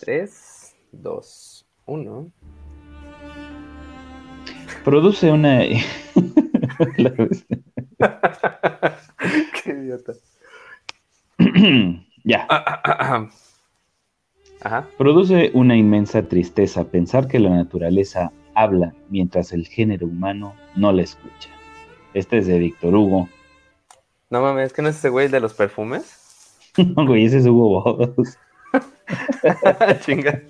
3, 2, 1. Produce una. Qué idiota. ya. Ajá. Produce una inmensa tristeza pensar que la naturaleza habla mientras el género humano no la escucha. Este es de Víctor Hugo. No mames, ¿es que no es ese güey de los perfumes? No, güey, ese es Hugo Boss. Chinga.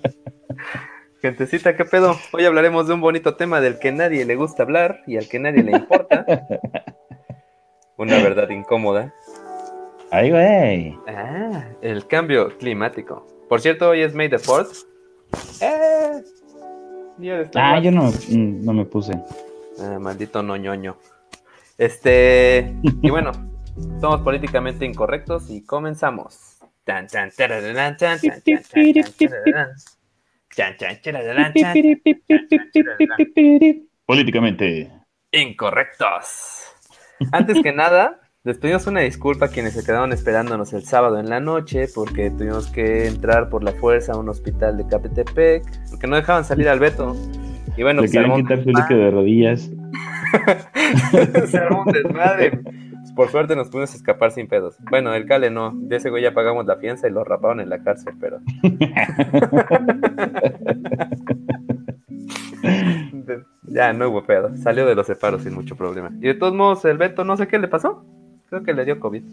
Gentecita, ¿qué pedo? Hoy hablaremos de un bonito tema del que nadie le gusta hablar y al que nadie le importa. Una verdad incómoda. Ay, güey. Ah, el cambio climático. Por cierto, hoy es May the 4th. ¡Eh! Ah, yo no, mm, no me puse. Ah, maldito noñoño. Este. Y bueno, somos políticamente incorrectos y comenzamos. Tan, tan, tan, tan, tan, Políticamente. Incorrectos. Antes que nada, les pedimos una disculpa a quienes se quedaron esperándonos el sábado en la noche porque tuvimos que entrar por la fuerza a un hospital de Capetepec porque no dejaban salir al Beto. Y bueno, Le pues, querían quitar su líquido de rodillas. se armó un desmadre. Por suerte nos pudimos escapar sin pedos. Bueno, el Cale no. De ese güey ya pagamos la fianza y lo raparon en la cárcel, pero. Ya no hubo pedo. Salió de los separos sin mucho problema. Y de todos modos, el Beto no sé qué le pasó. Creo que le dio COVID.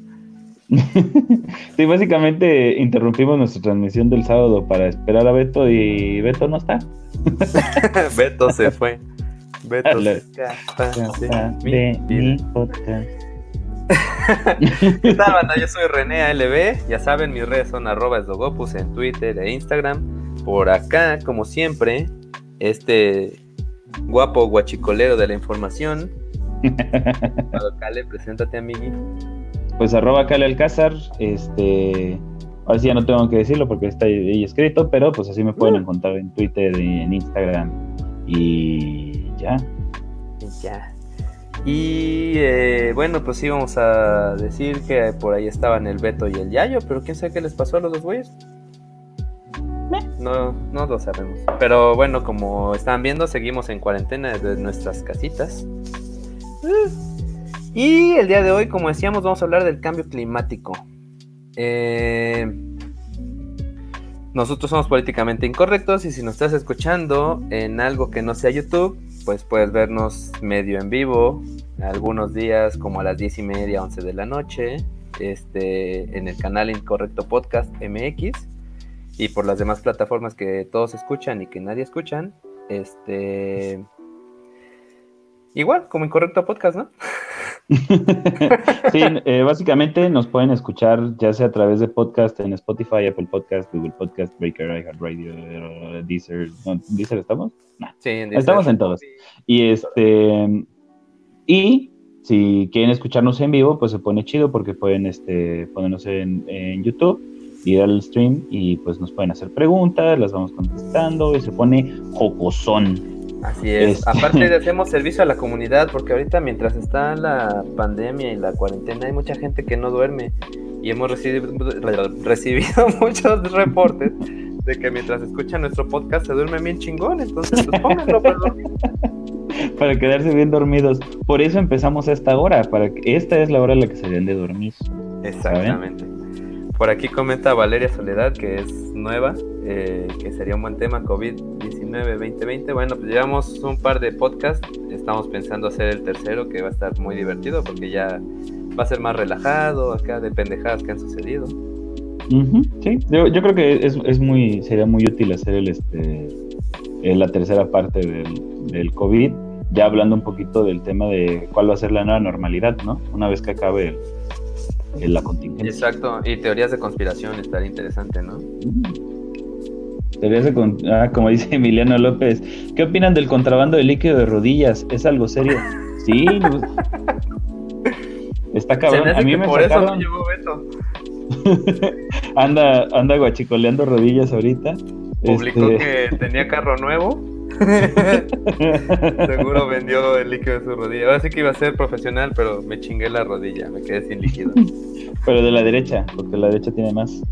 Sí, básicamente interrumpimos nuestra transmisión del sábado para esperar a Beto y Beto no está. Beto se fue. Beto se escapa de mi podcast. ¿Qué tal, banda? Yo soy René ALB. Ya saben, mis redes son arroba esdogopus en Twitter e Instagram. Por acá, como siempre, este guapo guachicolero de la información. Cale, preséntate, amigui. Pues arroba Cale Alcázar, este, ahora sí ya no tengo que decirlo porque está ahí escrito, pero pues así me pueden Uh. encontrar en Twitter y en Instagram y ya. Y ya. Y eh, bueno, pues sí, vamos a decir que por ahí estaban el Beto y el Yayo, pero quién sabe qué les pasó a los dos güeyes. No, no lo sabemos. Pero bueno, como están viendo, seguimos en cuarentena desde nuestras casitas. Y el día de hoy, como decíamos, vamos a hablar del cambio climático. Eh, nosotros somos políticamente incorrectos y si nos estás escuchando en algo que no sea YouTube, pues puedes vernos medio en vivo, algunos días como a las 10 y media, 11 de la noche, este, en el canal Incorrecto Podcast MX y por las demás plataformas que todos escuchan y que nadie escuchan, este... Igual, como Incorrecto Podcast, ¿no? sí, eh, básicamente nos pueden escuchar ya sea a través de podcast en Spotify, Apple Podcast, Google Podcast, Breaker, iHeartRadio, Deezer. ¿no? ¿Deezer estamos? Sí, en Estamos Deezer. en todos. Y este y si quieren escucharnos en vivo, pues se pone chido porque pueden este ponernos en, en YouTube, ir al stream y pues nos pueden hacer preguntas, las vamos contestando y se pone jocosón. Así es. Este- Aparte de hacemos servicio a la comunidad, porque ahorita mientras está la pandemia y la cuarentena, hay mucha gente que no duerme y hemos recibido, recibido muchos reportes de que mientras escuchan nuestro podcast se duermen bien chingón. Entonces, pues pónganlo para dormir. Para quedarse bien dormidos. Por eso empezamos a esta hora, para que esta es la hora en la que se deben de dormir. Exactamente. Por aquí comenta Valeria Soledad, que es nueva, eh, que sería un buen tema COVID-19-2020. Bueno, pues llevamos un par de podcasts, estamos pensando hacer el tercero, que va a estar muy divertido porque ya va a ser más relajado, acá de pendejadas que han sucedido. Sí, yo, yo creo que es, es muy, sería muy útil hacer el este eh, la tercera parte del, del COVID, ya hablando un poquito del tema de cuál va a ser la nueva normalidad, ¿no? Una vez que acabe el- el- la contingencia. Exacto, y teorías de conspiración estaría interesante, ¿no? Teorías de con- ah, como dice Emiliano López, ¿qué opinan del contrabando de líquido de rodillas? ¿Es algo serio? Sí, pues, está cabrón. A mí me por eso no sacaron- llegó Beto. anda, anda guachicoleando rodillas ahorita. Publicó Este, que tenía carro nuevo Seguro vendió el líquido de su rodilla. Ahora sí que iba a ser profesional, pero me chingué la rodilla, me quedé sin líquido. Pero de la derecha, porque la derecha tiene más.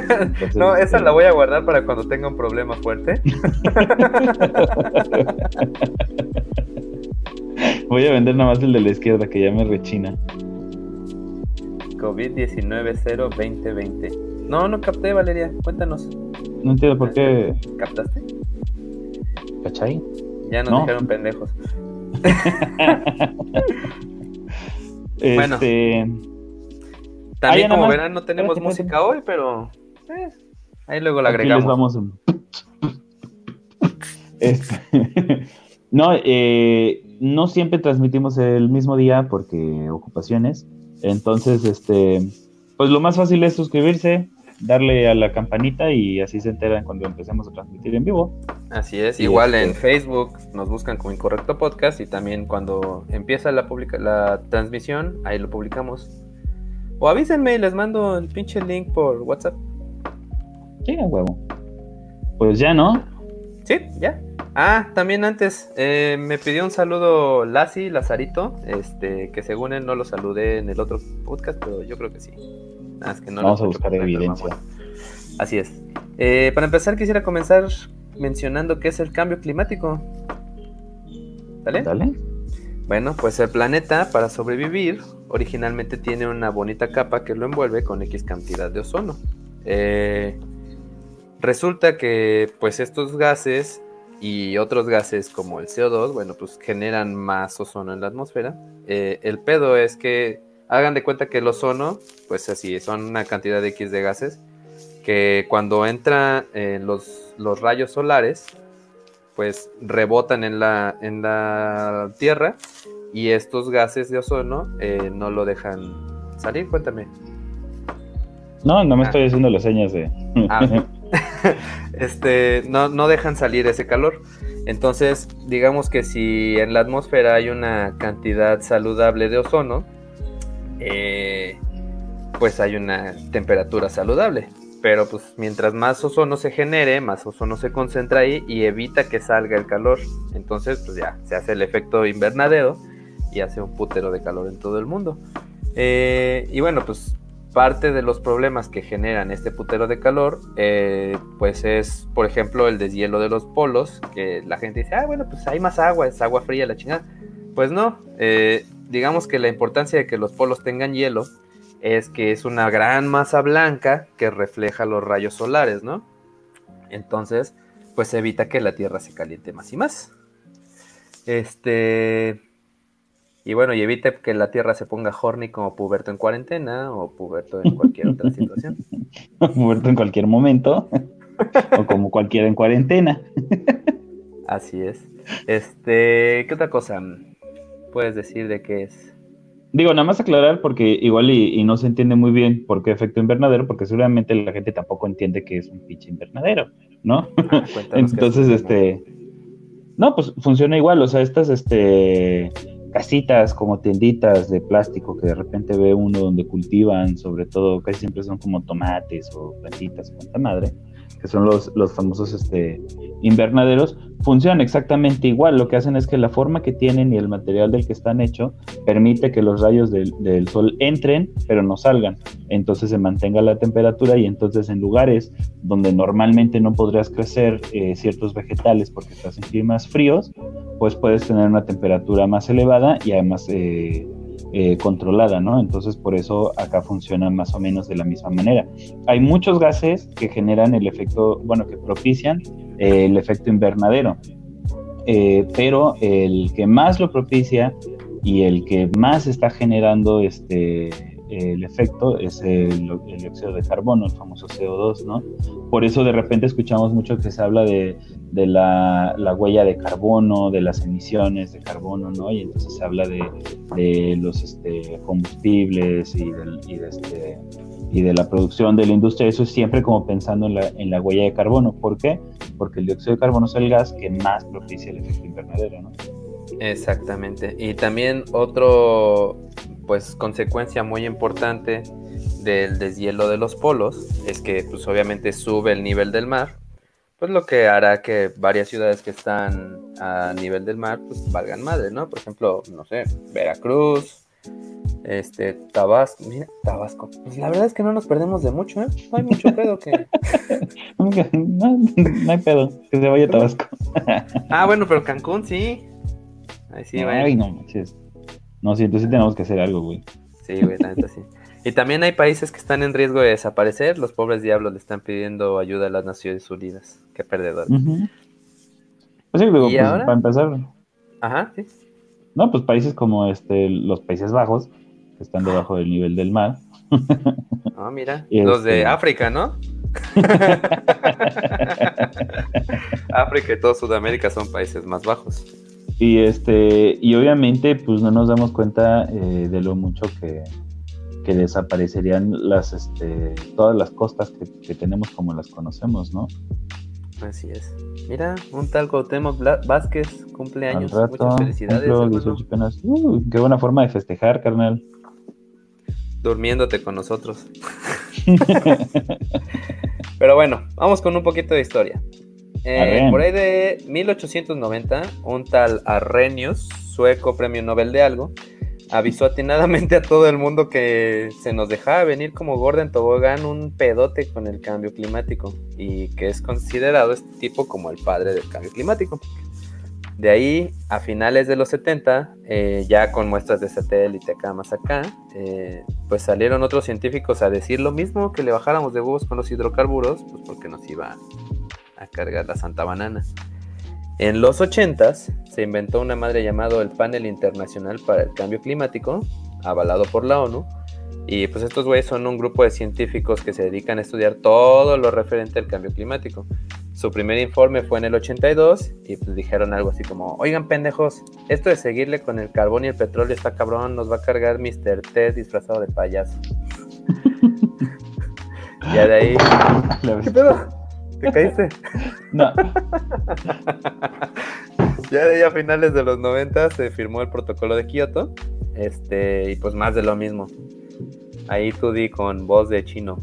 no, esa la voy a guardar para cuando tenga un problema fuerte. voy a vender nada más el de la izquierda, que ya me rechina. COVID-19 0 2020. No, no capté, Valeria. Cuéntanos. No entiendo por qué. ¿Captaste? ¿Cachai? Ya nos dijeron pendejos. bueno. Este, también, como verán, no tenemos música hoy, pero eh, ahí luego la agregamos. vamos. Este, no, eh, no siempre transmitimos el mismo día porque ocupaciones. Entonces, este, pues lo más fácil es suscribirse, darle a la campanita y así se enteran cuando empecemos a transmitir en vivo. Así es, igual en este Facebook nos buscan como Incorrecto Podcast y también cuando empieza la, publica la transmisión, ahí lo publicamos. O avísenme y les mando el pinche link por WhatsApp. Sí, a huevo. Pues ya, ¿no? Sí, ya. Ah, también antes eh, me pidió un saludo Lassi, Lazarito, este, que según él no lo saludé en el otro podcast, pero yo creo que sí. Vamos a buscar evidencia. Así es. Eh, para empezar, quisiera comenzar mencionando qué es el cambio climático. ¿Dale? Dale. Bueno, pues el planeta, para sobrevivir, originalmente tiene una bonita capa que lo envuelve con X cantidad de ozono. Eh, resulta que, pues, estos gases y otros gases como el CO2, bueno, pues generan más ozono en la atmósfera. Eh, el pedo es que hagan de cuenta que el ozono, pues así, son una cantidad de X de gases que cuando entran en los, los, rayos solares, pues rebotan en la, en la Tierra y estos gases de ozono eh, no lo dejan salir. Cuéntame. No, no me ah. estoy haciendo las señas de... Ah, este, no, no dejan salir ese calor. Entonces, digamos que si en la atmósfera hay una cantidad saludable de ozono, eh, pues hay una temperatura saludable. Pero pues mientras más ozono se genere, más ozono se concentra ahí y evita que salga el calor. Entonces pues ya se hace el efecto invernadero y hace un putero de calor en todo el mundo. Eh, y bueno, pues parte de los problemas que generan este putero de calor, eh, pues es, por ejemplo, el deshielo de los polos, que la gente dice, ah, bueno, pues hay más agua, es agua fría la chingada. Pues no, digamos que la importancia de que los polos tengan hielo es que es una gran masa blanca que refleja los rayos solares, ¿no? Entonces, pues evita que la Tierra se caliente más y más. Este. Y bueno, y evita que la Tierra se ponga horny como puberto en cuarentena o puberto en cualquier otra situación. puberto en cualquier momento. o como cualquiera en cuarentena. Así es. Este, ¿qué otra cosa? Puedes decir de qué es? Digo, nada más aclarar porque igual y, no se entiende muy bien por qué efecto invernadero, porque seguramente la gente tampoco entiende que es un pinche invernadero, ¿no? Ah, Entonces, este, no, pues funciona igual, o sea, estas, este, casitas como tienditas de plástico que de repente ve uno donde cultivan, sobre todo, casi siempre son como tomates o plantitas, cuanta madre que son los, los famosos este, invernaderos, funcionan exactamente igual. Lo que hacen es que la forma que tienen y el material del que están hecho permite que los rayos del, sol entren, pero no salgan. Entonces se mantenga la temperatura y entonces en lugares donde normalmente no podrías crecer eh, ciertos vegetales porque estás en climas fríos, pues puedes tener una temperatura más elevada y además... Eh, eh, controlada, ¿no? Entonces por eso acá funciona más o menos de la misma manera. Hay muchos gases que generan el efecto, bueno, que propician eh, el efecto invernadero, eh, pero el que más lo propicia y el que más está generando este el efecto es el, dióxido de carbono, el famoso CO2, ¿no? Por eso de repente escuchamos mucho que se habla de, la, huella de carbono, de las emisiones de carbono, ¿no? Y entonces se habla de, los este, combustibles y, de este, y de la producción de la industria, eso es siempre como pensando en la, en la huella de carbono. ¿Por qué? Porque el dióxido de carbono es el gas que más propicia el efecto invernadero, ¿no? Exactamente. Y también otro pues consecuencia muy importante del deshielo de los polos es que pues obviamente sube el nivel del mar, pues lo que hará que varias ciudades que están a nivel del mar, pues valgan madre, ¿no? Por ejemplo, no sé, Veracruz, este, Tabasco, mira, Tabasco. Pues la verdad es que no nos perdemos de mucho, ¿eh? No hay mucho pedo que. no, hay pedo, que se vaya a Tabasco. ah, bueno, pero Cancún sí. Ahí sí, Ay, no manches. No, sí, entonces tenemos que hacer algo, güey. Sí, güey, la neta sí. Y también hay países que están en riesgo de desaparecer. Los pobres diablos le están pidiendo ayuda a las Naciones Unidas. Qué perdedores. Pues sí, digo, pues, para empezar. Ajá, sí. No, pues países como este, los Países Bajos, que están debajo del nivel del mar. Ah, mira. Los de este África, ¿no? África y toda Sudamérica son países más bajos. Y este, y obviamente, pues no nos damos cuenta eh, de lo mucho que, que desaparecerían las, este, todas las costas que, tenemos como las conocemos, ¿no? Así es. Mira, un tal Cuauhtémoc Vázquez, cumpleaños. Muchas felicidades. qué buena forma de festejar, carnal. Durmiéndote con nosotros. Pero bueno, vamos con un poquito de historia. Eh, por ahí de 1890, un tal Arrhenius, sueco premio Nobel de algo, avisó atinadamente a todo el mundo que se nos dejaba venir como gorda en tobogán un pedote con el cambio climático y que es considerado este tipo como el padre del cambio climático. De ahí, a finales de los 70, eh, ya con muestras de satélite acá más acá, eh, pues salieron otros científicos a decir lo mismo, que le bajáramos de huevos con los hidrocarburos, pues porque nos iba a cargar la santa banana. En los 80 se inventó una madre llamado el Panel Internacional para el Cambio Climático, avalado por la ONU. Y pues estos güeyes son un grupo de científicos que se dedican a estudiar todo lo referente al cambio climático. Su primer informe fue en el 82 y pues dijeron algo así como, oigan pendejos, esto de seguirle con el carbón y el petróleo está cabrón, nos va a cargar Mr. Ted disfrazado de payaso. ya de ahí... ¿Qué pedo? ¿Te caíste? No. ya de ahí a finales de los 90 se firmó el protocolo de Kioto. Este, y pues más de lo mismo. Ahí tú di con voz de chino.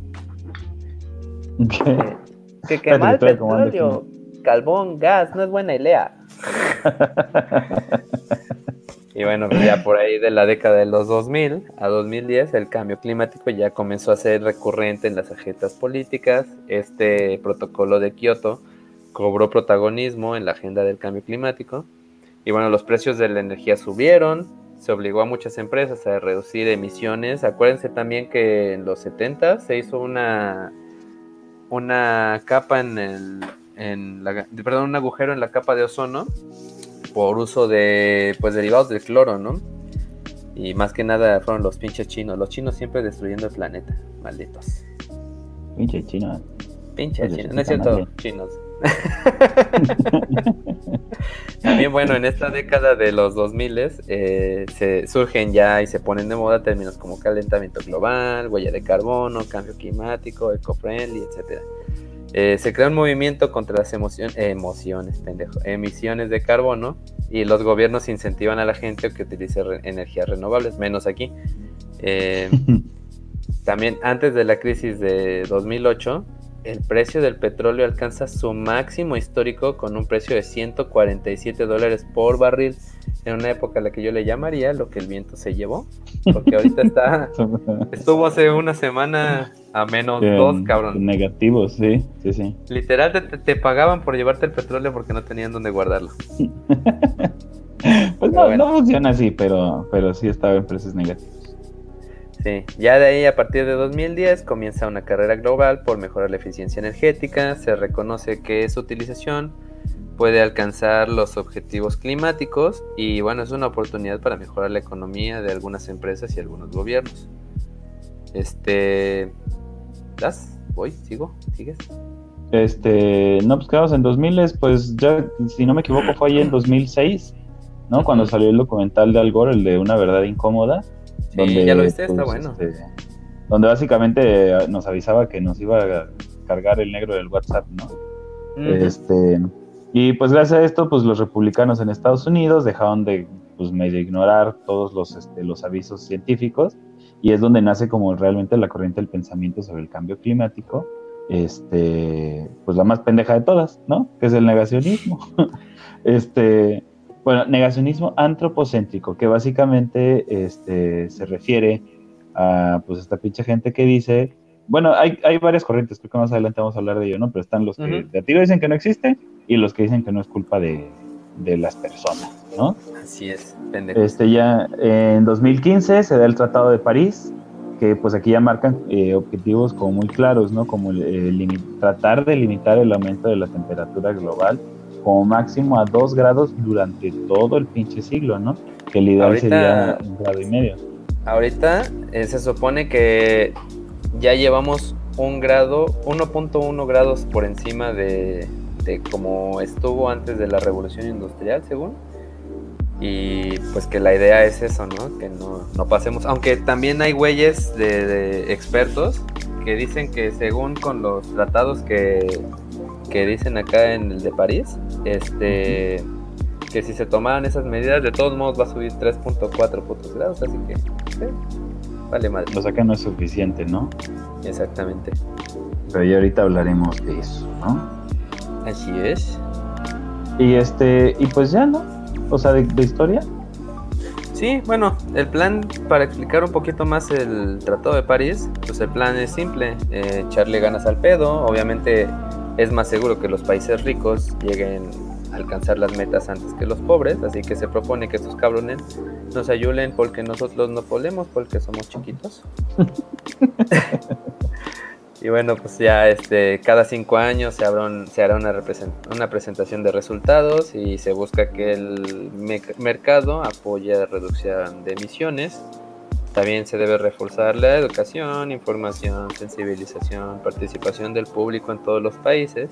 Que quemar el petróleo, carbón, gas, no es buena idea. Y bueno, pues ya por ahí de la década de los 2000 a 2010 el cambio climático ya comenzó a ser recurrente en las agendas políticas. Este protocolo de Kioto cobró protagonismo en la agenda del cambio climático. Y bueno, los precios de la energía subieron, se obligó a muchas empresas a reducir emisiones. Acuérdense también que en los 70 se hizo una, una capa en el, en la, perdón, un agujero en la capa de ozono por uso de pues derivados del cloro, ¿no? Y más que nada fueron los pinches chinos. Los chinos siempre destruyendo el planeta. Malditos. Pinche chino. Pinche chino. No es cierto, chinos. También, bueno, en esta década de los 2000 eh, se surgen ya y se ponen de moda términos como calentamiento global, huella de carbono, cambio climático, eco-friendly, etcétera. Eh, se crea un movimiento contra las emociones, emociones, pendejo, emisiones de carbono y los gobiernos incentivan a la gente que utilice energías renovables, menos aquí. Eh, también antes de la crisis de 2008, el precio del petróleo alcanza su máximo histórico con un precio de 147 dólares por barril en una época a la que yo le llamaría lo que el viento se llevó, porque ahorita está, estuvo hace una semana a menos dos, cabrón. Negativos, sí, sí, sí. Literal te, pagaban por llevarte el petróleo porque no tenían dónde guardarlo. pues no, no funciona así, pero, pero sí estaba en precios negativos. Sí, ya de ahí a partir de 2010 comienza una carrera global por mejorar la eficiencia energética, se reconoce que su utilización puede alcanzar los objetivos climáticos y bueno, es una oportunidad para mejorar la economía de algunas empresas y algunos gobiernos. Este, ¿das? ¿Voy? ¿Sigo? ¿Sigues? Este, no, pues quedamos en 2000, pues ya, si no me equivoco, fue ahí en 2006, ¿no? Cuando salió el documental de Al Gore, el de Una Verdad Incómoda Sí, ya lo viste, está pues, bueno. Este, donde básicamente eh, nos avisaba que nos iba a cargar el negro del WhatsApp, ¿no? Este y pues gracias a esto, pues los republicanos en Estados Unidos dejaron de pues medio ignorar todos los, este, los avisos científicos y es donde nace como realmente la corriente del pensamiento sobre el cambio climático este, pues la más pendeja de todas, ¿no? Que es el negacionismo. este, bueno, negacionismo antropocéntrico, que básicamente este, se refiere a pues esta pinche gente que dice, bueno, hay, hay varias corrientes, creo que más adelante vamos a hablar de ello, ¿no? Pero están los que de tiro dicen que no existe y los que dicen que no es culpa de, de las personas, ¿no? Así es, pendejo. Este ya en 2015 se da el Tratado de París, que pues aquí ya marcan eh, objetivos como muy claros, ¿no? Como tratar de limitar el aumento de la temperatura global como máximo a 2 grados durante todo el pinche siglo, ¿no? Que el ideal sería un grado y medio. Ahorita eh, se supone que ya llevamos un grado, 1.1 grados por encima de, de como estuvo antes de la revolución industrial, según. Y pues que la idea es eso, ¿no? Que no, pasemos. Aunque también hay güeyes de, expertos que dicen que según con los tratados que, que dicen acá en el de París, este que si se tomaran esas medidas, de todos modos va a subir 3.4 puntos grados, así que vale madre. O sea que no es suficiente, ¿no? Exactamente. Pero ya ahorita hablaremos de eso, ¿no? Así es. Y este, y pues ya, ¿no? O sea, de, historia. Sí, bueno, el plan para explicar un poquito más el Tratado de París, pues el plan es simple, eh, echarle ganas al pedo, obviamente es más seguro que los países ricos lleguen a alcanzar las metas antes que los pobres, así que se propone que estos cabrones nos ayuden porque nosotros no podemos, porque somos chiquitos. Y bueno, pues ya este, cada cinco años se, se hará una, una presentación de resultados y se busca que el mercado apoye la reducción de emisiones. También se debe reforzar la educación, información, sensibilización, participación del público en todos los países.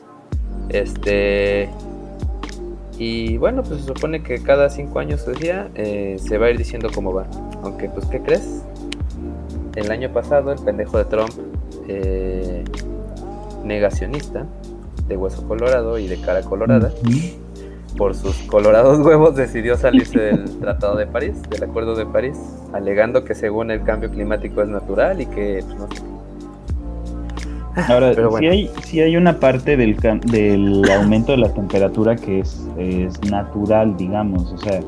Este, y bueno, pues se supone que cada cinco años, decía, eh, se va a ir diciendo cómo va. Aunque, pues, ¿qué crees? El año pasado, el pendejo de Trump eh, negacionista de hueso colorado y de cara colorada. Por sus colorados huevos decidió salirse del Tratado de París, del Acuerdo de París, alegando que según el cambio climático es natural y que pues, no Ahora, si, hay, si hay una parte del, del aumento de la temperatura que es, es natural, digamos, o sea,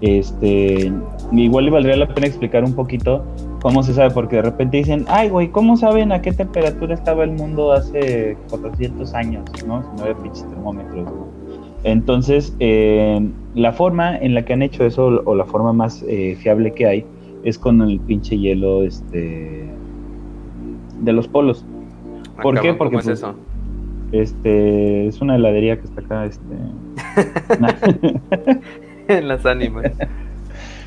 este, igual le valdría la pena explicar un poquito cómo se sabe, porque de repente dicen, ay, güey, ¿cómo saben a qué temperatura estaba el mundo hace 400 años? ¿no? Si no había pinches termómetros. Entonces, eh, la forma en la que han hecho eso, o la forma más eh, fiable que hay, es con el pinche hielo este, de los polos. Ah, ¿Por qué? Porque es pues, eso? Este, es una heladería que está acá, este. en las ánimas.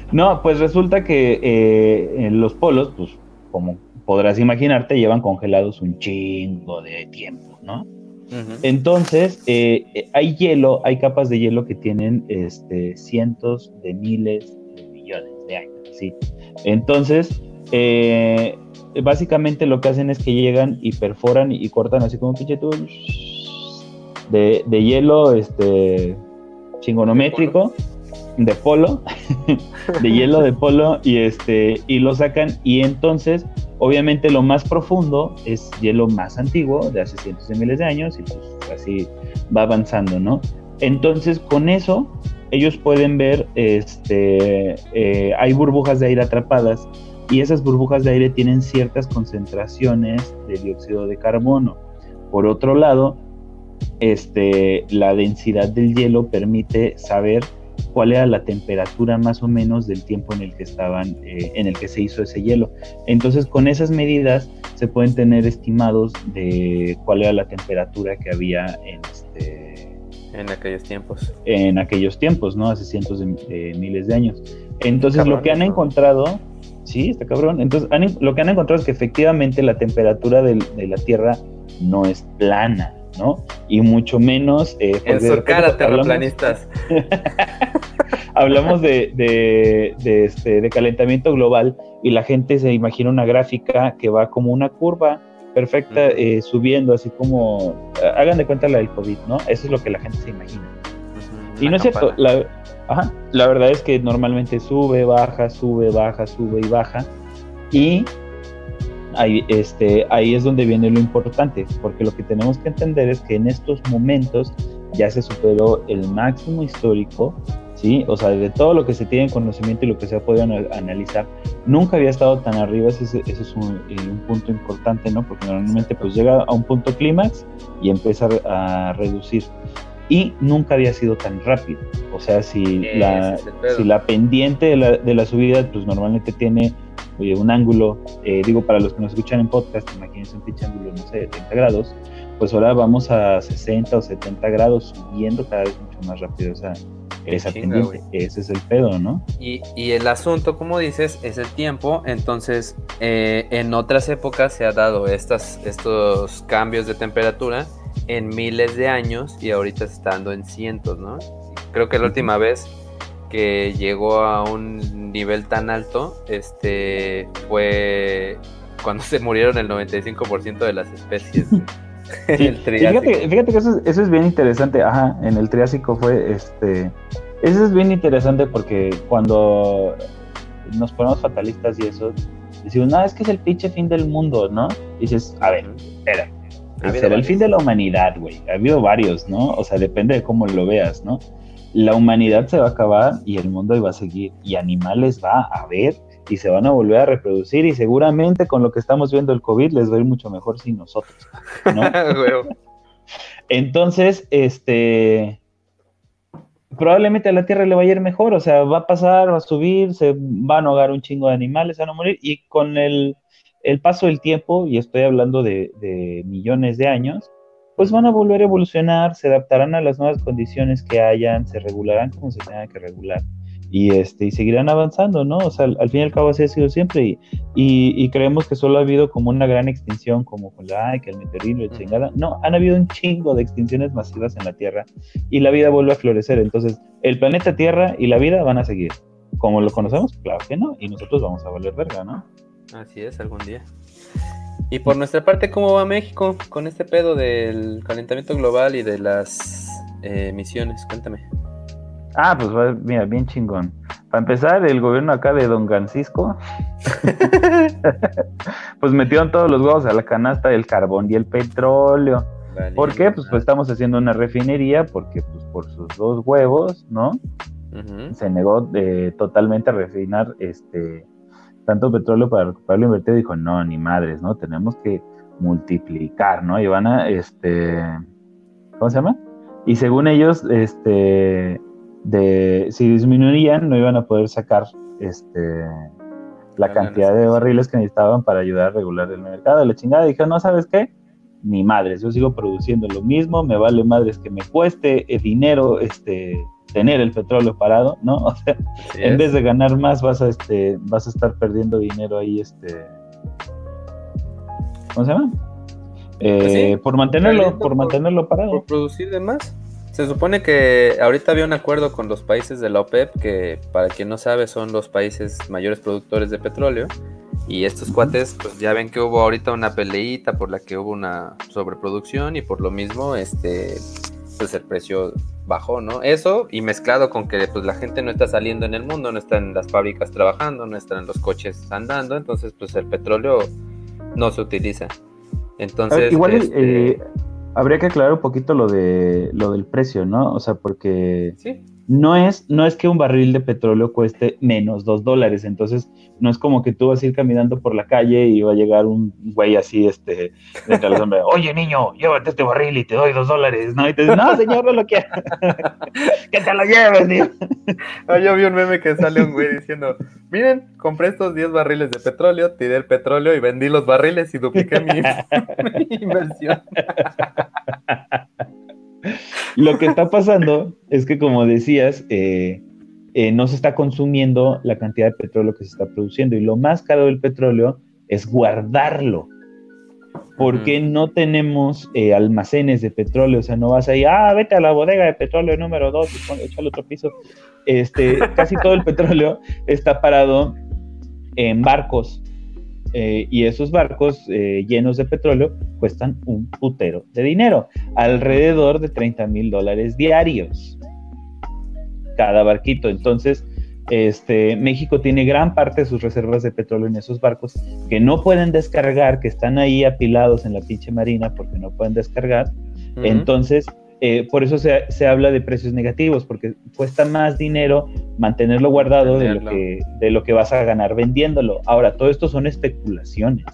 No, pues resulta que eh, en los polos, pues como podrás imaginarte, llevan congelados un chingo de tiempo, ¿no? Entonces, eh, hay hielo, hay capas de hielo que tienen este, cientos de miles de millones de años, ¿sí? Entonces, eh, básicamente lo que hacen es que llegan y perforan y, cortan así como un pinche de, de hielo este, chingonométrico de polo, de hielo de polo, y este, y lo sacan, y entonces, obviamente, lo más profundo es hielo más antiguo, de hace cientos de miles de años, y pues así va avanzando, ¿no? Entonces, con eso, ellos pueden ver, este, eh, hay burbujas de aire atrapadas, y esas burbujas de aire tienen ciertas concentraciones de dióxido de carbono. Por otro lado, este, la densidad del hielo permite saber cuál era la temperatura más o menos del tiempo en el que estaban, eh, en el que se hizo ese hielo. Entonces, con esas medidas se pueden tener estimados de cuál era la temperatura que había en este, en aquellos tiempos. En aquellos tiempos, ¿no? Hace cientos de, miles de años. Entonces, lo que han encontrado, sí, está cabrón. Entonces, lo que han encontrado es que efectivamente la temperatura de la Tierra no es plana. ¿No? Y mucho menos... Eh, en su cara, terraplanistas. Hablamos, de, este, de, calentamiento global y la gente se imagina una gráfica que va como una curva perfecta eh, subiendo, así como... Hagan de cuenta la del COVID, ¿no? Eso es lo que la gente se imagina. Y no es cierto, la, la verdad es que normalmente sube, baja, sube, baja, sube y baja. Y ahí, este, ahí es donde viene lo importante, porque lo que tenemos que entender es que en estos momentos ya se superó el máximo histórico, ¿sí? O sea, de todo lo que se tiene en conocimiento y lo que se ha podido analizar, nunca había estado tan arriba, ese, es un, eh, un, punto importante, ¿no? Porque normalmente pues llega a un punto clímax y empieza a reducir. Y nunca había sido tan rápido. O sea, si, la, si la pendiente de la, de la subida, pues normalmente tiene oye, un ángulo, eh, digo, para los que nos escuchan en podcast, imagínense un pinche ángulo, no sé, de 30 grados, pues ahora vamos a 60 o 70 grados subiendo cada vez mucho más rápido esa, esa pendiente. Ese es el pedo, ¿no? Y, y, el asunto, como dices, es el tiempo. Entonces, eh, en otras épocas se ha dado estas, estos cambios de temperatura en miles de años y ahorita se está dando en cientos, ¿no? Creo que la última vez que llegó a un nivel tan alto, este fue cuando se murieron el 95% de las especies. fíjate, fíjate, que eso es, bien interesante. Ajá, en el Triásico fue este. Eso es bien interesante porque cuando nos ponemos fatalistas y eso, decimos, no, es que es el pinche fin del mundo, ¿no? Y dices, a ver, espera. Será el fin de la humanidad, güey. Ha habido varios, ¿no? O sea, depende de cómo lo veas, ¿no? la humanidad se va a acabar y el mundo va a seguir y animales va a haber y se van a volver a reproducir y seguramente con lo que estamos viendo el COVID les va a ir mucho mejor sin nosotros, ¿no? Entonces, este, probablemente a la Tierra le va a ir mejor, o sea, va a pasar, va a subir, se van a ahogar un chingo de animales, van a morir y con el, paso del tiempo, y estoy hablando de, de millones de años, pues van a volver a evolucionar, se adaptarán a las nuevas condiciones que hayan, se regularán como se tenga que regular y este y seguirán avanzando, ¿no? O sea, al, fin y al cabo así ha sido siempre y, y, creemos que solo ha habido como una gran extinción, como con la ay, que el meteorito, y chingada. No, han habido un chingo de extinciones masivas en la Tierra y la vida vuelve a florecer. Entonces, el planeta Tierra y la vida van a seguir. Como lo conocemos, claro que no, y nosotros vamos a valer verga, ¿no? Así es, algún día. Y por nuestra parte, ¿cómo va México con este pedo del calentamiento global y de las eh, emisiones? Cuéntame. Ah, pues mira, bien chingón. Para empezar, el gobierno acá de Don Francisco, pues metieron todos los huevos a la canasta del carbón y el petróleo. ¿Por qué? Pues, pues, estamos haciendo una refinería porque pues por sus dos huevos, ¿no? Se negó de, totalmente a refinar este tanto petróleo para recuperarlo invertido, dijo, no, ni madres, ¿no? Tenemos que multiplicar, ¿no? Y van a, este, ¿cómo se llama? Y según ellos, este, de, si disminuirían, no iban a poder sacar, este, la cantidad de barriles que necesitaban para ayudar a regular el mercado. La chingada dijo, no, ¿sabes qué? Ni madres, yo sigo produciendo lo mismo, me vale madres que me cueste el dinero, este, tener el petróleo parado, ¿no? O sea, en vez de ganar más vas a este vas a estar perdiendo dinero ahí este ¿Cómo se llama? Pues eh, por mantenerlo, por, mantenerlo parado. Por producir de más. Se supone que ahorita había un acuerdo con los países de la OPEP, que para quien no sabe son los países mayores productores de petróleo. Y estos cuates, pues ya ven que hubo ahorita una peleita por la que hubo una sobreproducción y por lo mismo, este, pues el precio bajó, ¿no? Eso y mezclado con que pues la gente no está saliendo en el mundo, no está en las fábricas trabajando, no están los coches andando, entonces pues el petróleo no se utiliza. Entonces, igual este eh, habría que aclarar un poquito lo de lo del precio, ¿no? O sea, porque ¿Sí? No es, no es que un barril de petróleo cueste menos dos dólares, entonces no es como que tú vas a ir caminando por la calle y va a llegar un güey así, este, hombres, oye niño, llévate este barril y te doy dos dólares, ¿no? Y te dice, no señor, no lo quiero, que te lo lleves, tío. Ah, yo vi un meme que sale un güey diciendo, miren, compré estos 10 barriles de petróleo, tiré el petróleo y vendí los barriles y dupliqué mi inversión. Lo que está pasando es que, como decías, eh, eh, no se está consumiendo la cantidad de petróleo que se está produciendo y lo más caro del petróleo es guardarlo. Porque no tenemos eh, almacenes de petróleo? O sea, no vas ahí, ah, vete a la bodega de petróleo número 2 y échale otro piso. Este, casi todo el petróleo está parado en barcos eh, y esos barcos eh, llenos de petróleo cuestan un putero de dinero, alrededor de 30 mil dólares diarios cada barquito. Entonces, este, México tiene gran parte de sus reservas de petróleo en esos barcos que no pueden descargar, que están ahí apilados en la pinche marina porque no pueden descargar. Entonces, eh, por eso se, habla de precios negativos, porque cuesta más dinero mantenerlo guardado de lo, que, de lo que vas a ganar vendiéndolo. Ahora, todo esto son especulaciones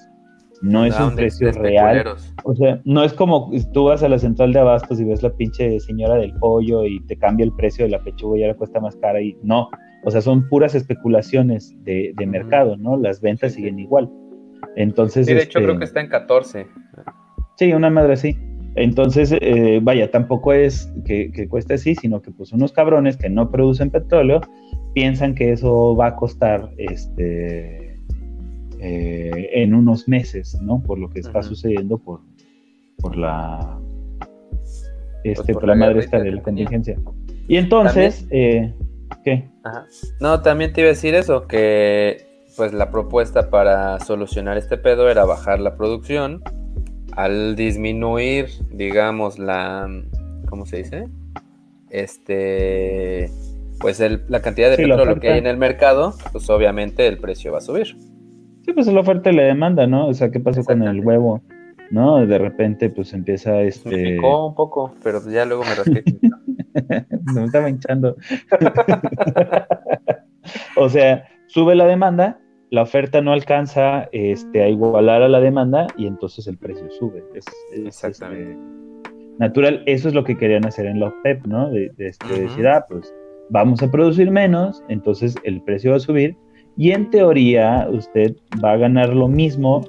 no es un precio real. O sea, no es como tú vas a la central de abastos y ves la pinche señora del pollo y te cambia el precio de la pechuga y ahora cuesta más cara y no. O sea, son puras especulaciones de, mercado, ¿no? Las ventas siguen igual. Entonces. Sí, de hecho, creo este, que está en 14. Sí, una madre así. Entonces, eh, vaya, tampoco es que, que, cueste así, sino que pues unos cabrones que no producen petróleo piensan que eso va a costar este eh, en unos meses, ¿no? Por lo que está sucediendo por, por la pues este, por, la, madre esta de la contingencia. Y entonces, eh, ¿qué? No, también te iba a decir eso, que pues la propuesta para solucionar este pedo era bajar la producción al disminuir, digamos, la, ¿cómo se dice? Este, pues la cantidad de petróleo que hay en el mercado, pues obviamente el precio va a subir. Sí, pues es la oferta y la demanda, ¿no? O sea, ¿qué pasó con el huevo? ¿No? De repente, pues empieza este. Me picó un poco, pero ya luego me rasqué. me estaba hinchando. o sea, sube la demanda, la oferta no alcanza este, a igualar a la demanda y entonces el precio sube. Es, Exactamente. Este, natural, eso es lo que querían hacer en la OPEP, ¿no? De, este, decir, ah, pues vamos a producir menos, entonces el precio va a subir y en teoría usted va a ganar lo mismo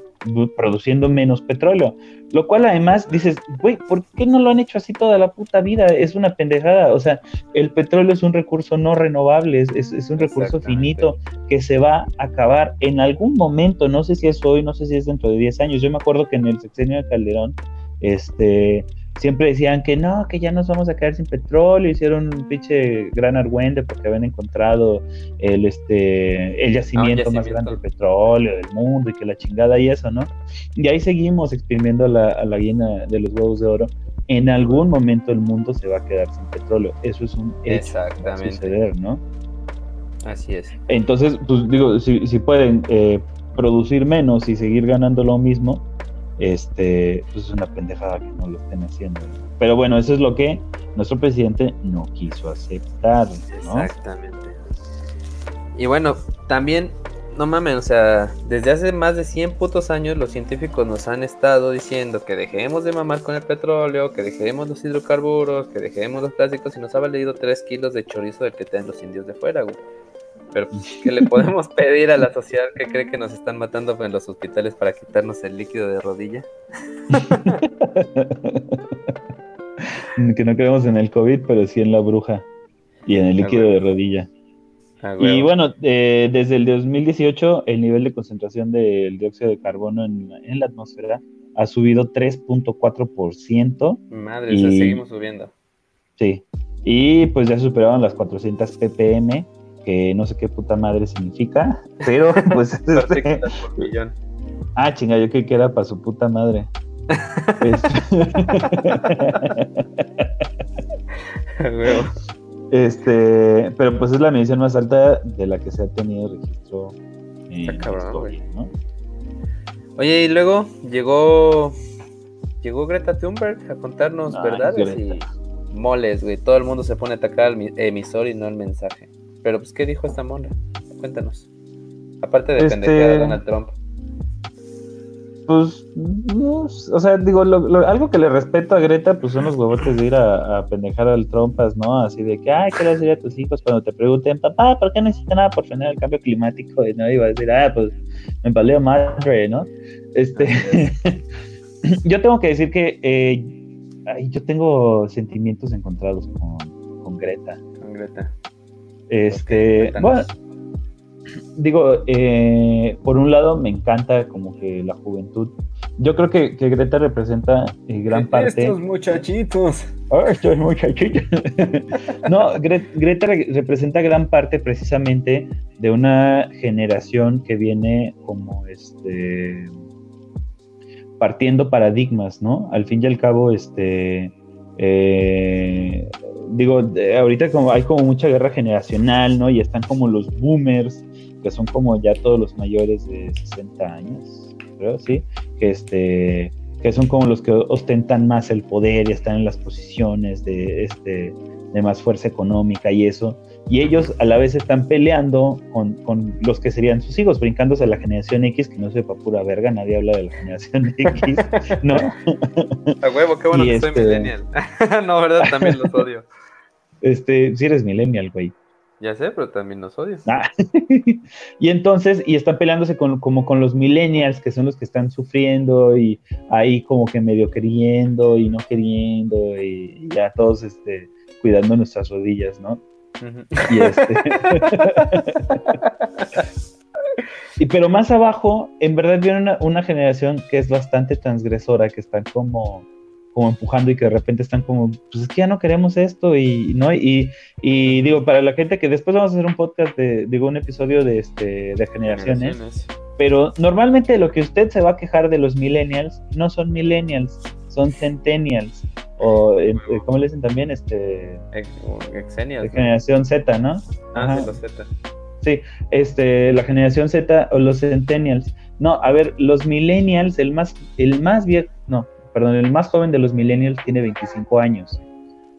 produciendo menos petróleo. Lo cual además dices, güey, ¿por qué no lo han hecho así toda la puta vida? Es una pendejada. O sea, el petróleo es un recurso no renovable, es, es un recurso finito que se va a acabar en algún momento. No sé si es hoy, no sé si es dentro de 10 años. Yo me acuerdo que en el sexenio de Calderón, este siempre decían que no, que ya nos vamos a quedar sin petróleo, hicieron un pinche gran argüende porque habían encontrado el este el yacimiento, más grande de petróleo del mundo y que la chingada y eso, ¿no? Y ahí seguimos exprimiendo la, a la gallina de los huevos de oro. En algún momento el mundo se va a quedar sin petróleo. Eso es un hecho Exactamente. suceder, ¿no? Así es. Entonces, pues digo, si, si pueden eh, producir menos y seguir ganando lo mismo, este, pues es una pendejada que no lo estén haciendo. Pero bueno, eso es lo que nuestro presidente no quiso aceptar, Exactamente. Y bueno, también, no mames, o sea, desde hace más de 100 putos años los científicos nos han estado diciendo que dejemos de mamar con el petróleo, que dejemos los hidrocarburos, que dejemos los plásticos y nos ha valido 3 kilos de chorizo del que tienen los indios de fuera, güey. Pero, ¿qué le podemos pedir a la sociedad que cree que nos están matando en los hospitales para quitarnos el líquido de rodilla? que no creemos en el COVID, pero sí en la bruja y en el líquido de rodilla. y bueno, eh, desde el 2018 el nivel de concentración del dióxido de carbono en, la atmósfera ha subido 3.4%. Madre, y, seguimos subiendo. Sí, y pues ya superaron las 400 ppm que no sé qué puta madre significa, pero pues... este... ah, chinga, yo creí que era para su puta madre. este, pero pues es la medición más alta de la que se ha tenido registro en ¿no? Oye, y luego llegó llegó Greta Thunberg a contarnos verdades y moles, güey. Todo el mundo se pone a atacar al emisor y no al mensaje. Pero pues, ¿qué dijo esta mona? Cuéntanos. Aparte de este... pendejear a Donald Trump. Pues, o sea, digo, algo que le respeto a Greta, pues son los huevotes de ir a, pendejar al Trumpas, ¿no? Así de que, ay, ¿qué le decir a tus hijos cuando te pregunten, papá, ¿por qué no hiciste nada por frenar el cambio climático? Y no iba a decir, ah, pues me valió madre, ¿no? Este, yo tengo que decir que eh, yo tengo sentimientos encontrados con, con Greta. Con Greta. Este, bueno, digo, eh, por un lado me encanta como que la juventud. Yo creo que, Greta representa eh, gran parte. Estos muchachitos. Oh, estos muchachitos. no, Greta representa gran parte precisamente de una generación que viene como este partiendo paradigmas, ¿no? Al fin y al cabo, este eh, digo, ahorita como hay como mucha guerra generacional, ¿no? Y están como los boomers, que son como ya todos los mayores de 60 años, creo, sí, que este que son como los que ostentan más el poder y están en las posiciones de este de más fuerza económica y eso y ellos a la vez están peleando con, con, los que serían sus hijos, brincándose a la generación X, que no sepa pura verga, nadie habla de la generación X, ¿no? A huevo, qué bueno que soy este millennial. no, ¿verdad? También los odio. Este, si eres millennial, güey. Ya sé, pero también los odio. Ah. y entonces, y están peleándose con, como con los millennials, que son los que están sufriendo y ahí como que medio queriendo y no queriendo y ya todos este, cuidando nuestras rodillas, ¿no? Y este. y pero más abajo, en verdad viene una, generación que es bastante transgresora, que están como, como empujando y que de repente están como, pues es que ya no queremos esto y no y, y digo para la gente que después vamos a hacer un podcast de digo un episodio de este de generaciones, generaciones. pero normalmente lo que usted se va a quejar de los millennials no son millennials, son centennials o eh, ¿cómo le dicen también? Este, Exenials, generación Z, ¿no? Ah, sí, los Z. Sí, este, la generación Z o los centennials. No, a ver, los millennials, el más, el más viejo, no, perdón, el más joven de los millennials tiene 25 años.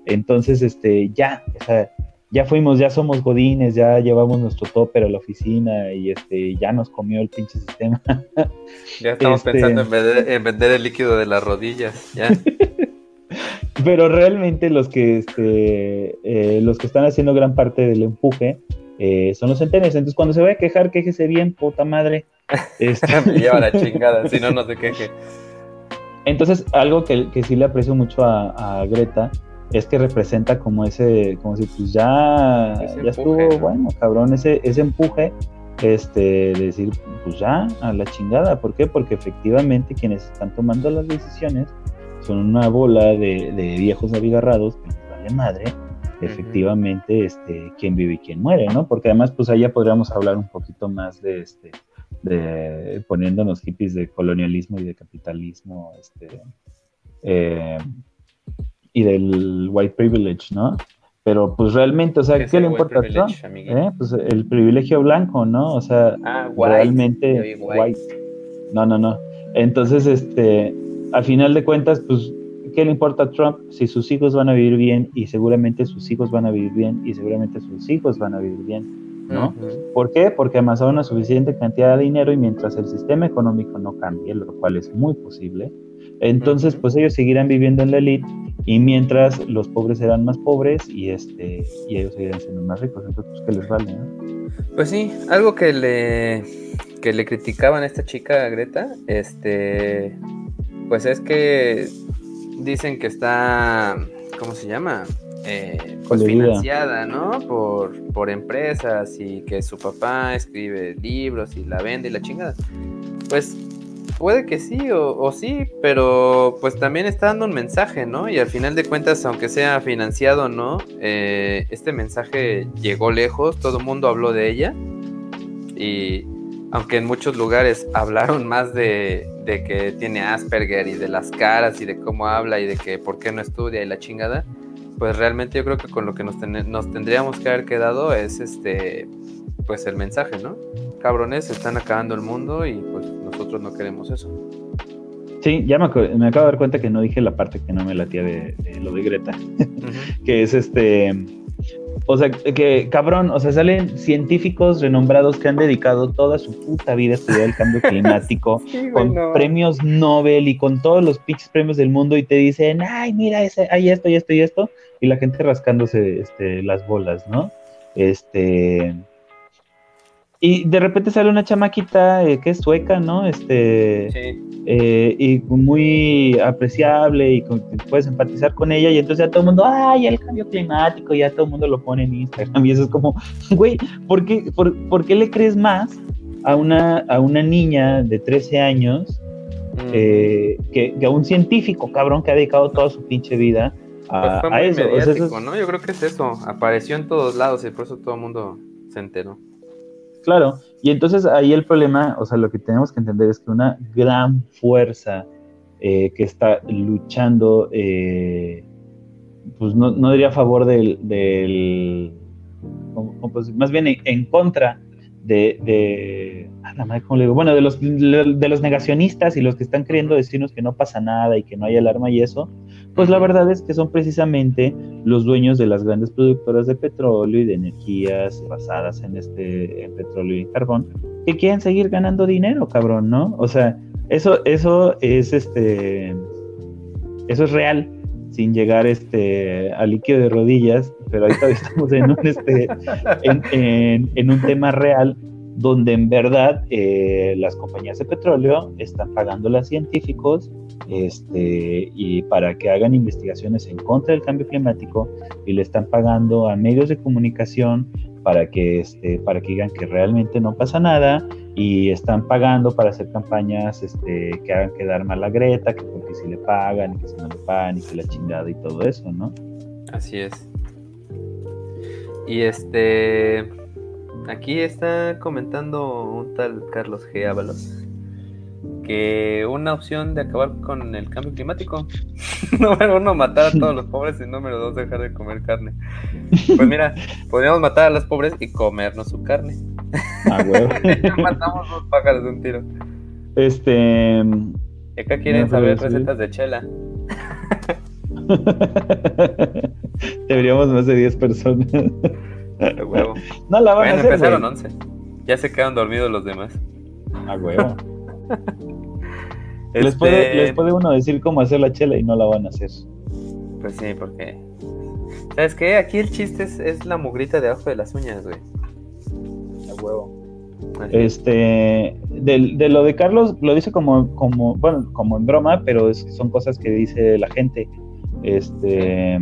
Entonces, este, ya, o sea, ya fuimos, ya somos godines, ya llevamos nuestro topper a la oficina y este, ya nos comió el pinche sistema. Ya estamos este pensando en vender, en vender, el líquido de las rodillas, ya. Pero realmente los que, este, eh, los que están haciendo gran parte del empuje eh, son los centenarios. Entonces, cuando se vaya a quejar, quéjese bien, puta madre. Este... Me lleva la chingada, si no, no se queje. Entonces, algo que, que sí le aprecio mucho a, Greta es que representa como ese, como si pues ya, ya estuvo, bueno, cabrón, ese, ese empuje este, de decir, pues ya, a la chingada. ¿Por qué? Porque efectivamente quienes están tomando las decisiones son una bola de, viejos abigarrados que les vale madre, efectivamente, este, quién vive y quién muere, ¿no? Porque además, pues allá podríamos hablar un poquito más de este, de poniéndonos hippies de colonialismo y de capitalismo, este, eh, y del white privilege, ¿no? Pero pues realmente, o sea, ¿qué, le importa a Trump? ¿Eh? Pues el privilegio blanco, ¿no? O sea, ah, realmente white. No, no, no. Entonces, este, al final de cuentas, pues, ¿qué le importa a Trump si sus hijos van a vivir bien y seguramente sus hijos van a vivir bien y seguramente sus hijos van a vivir bien? ¿no? ¿Por qué? Porque amasaron una suficiente cantidad de dinero y mientras el sistema económico no cambie, lo cual es muy posible, entonces pues ellos seguirán viviendo en la elite y mientras los pobres serán más pobres y este y ellos seguirán siendo más ricos, entonces pues qué les vale, ¿no? Pues sí, algo que le que le criticaban a esta chica Greta, este pues es que dicen que está, ¿cómo se llama? Eh, pues financiada, ¿no? Por, por empresas y que su papá escribe libros y la vende y la chingada. Pues puede que sí o, sí, pero pues también está dando un mensaje, ¿no? Y al final de cuentas, aunque sea financiado o no, eh, este mensaje llegó lejos, todo el mundo habló de ella y aunque en muchos lugares hablaron más de, que tiene Asperger y de las caras y de cómo habla y de que por qué no estudia y la chingada, pues realmente yo creo que con lo que nos, nos tendríamos que haber quedado es este, pues el mensaje, ¿no? Cabrones, están acabando el mundo y pues nosotros no queremos eso. Sí, ya me, acabo de dar cuenta que no dije la parte que no me latía de, de lo de Greta, que es este o sea, que cabrón, o sea, salen científicos renombrados que han dedicado toda su puta vida a estudiar el cambio climático, con premios Nobel y con todos los pinches premios del mundo y te dicen, ay, mira, ese, hay esto y esto y esto, y la gente rascándose este, las bolas, ¿no? Este, y de repente sale una chamaquita eh, que es sueca, ¿no? Este, eh, y muy apreciable y puedes empatizar con ella y entonces ya todo el mundo, ay, el cambio climático, ya todo el mundo lo pone en Instagram y eso es como, güey, ¿por qué, por, qué le crees más a una, a una niña de 13 años mm. eh, que, a un científico, cabrón, que ha dedicado toda su pinche vida a, pues eso? ¿no? Yo creo que es eso, apareció en todos lados y por eso todo el mundo se enteró. Claro, y entonces ahí el problema, o sea, lo que tenemos que entender es que una gran fuerza eh, que está luchando eh, pues no, no diría a favor del, más bien en, contra de, de ah, ¿cómo le digo? Bueno, de los, de los negacionistas y los que están queriendo decirnos que no pasa nada y que no hay alarma y eso, pues la verdad es que son precisamente los dueños de las grandes productoras de petróleo y de energías basadas en este en petróleo y carbón que quieren seguir ganando dinero, cabrón, ¿no? O sea, eso eso es este eso es real sin llegar este al líquido de rodillas, pero ahorita estamos en un este en un tema real donde en verdad eh, las compañías de petróleo están pagando a científicos este, y para que hagan investigaciones en contra del cambio climático y le están pagando a medios de comunicación para que, este, para que digan que realmente no pasa nada y están pagando para hacer campañas este, que hagan quedar mal a Greta, que porque si le pagan y que si no le pagan y que la chingada y todo eso, ¿no? Así es. Y este Aquí está comentando un tal Carlos G. Ábalos que una opción de acabar con el cambio climático. número uno, matar a todos los pobres y número dos, dejar de comer carne. Pues mira, podríamos matar a los pobres y comernos su carne. Ah, huevo. Matamos dos pájaros de un tiro. Este. Y acá quieren saber recetas de chela. Deberíamos más de 10 personas. huevo. No la van a hacer. empezaron 11. Ya se quedan dormidos los demás. A huevo. Les, puede, este les puede uno decir cómo hacer la chela y no la van a hacer. Pues sí, porque. ¿Sabes qué? Aquí el chiste es, la mugrita de abajo de las uñas, güey. A huevo. Este, de, lo de Carlos, lo dice como, como, bueno, como en broma, pero son cosas que dice la gente. Este.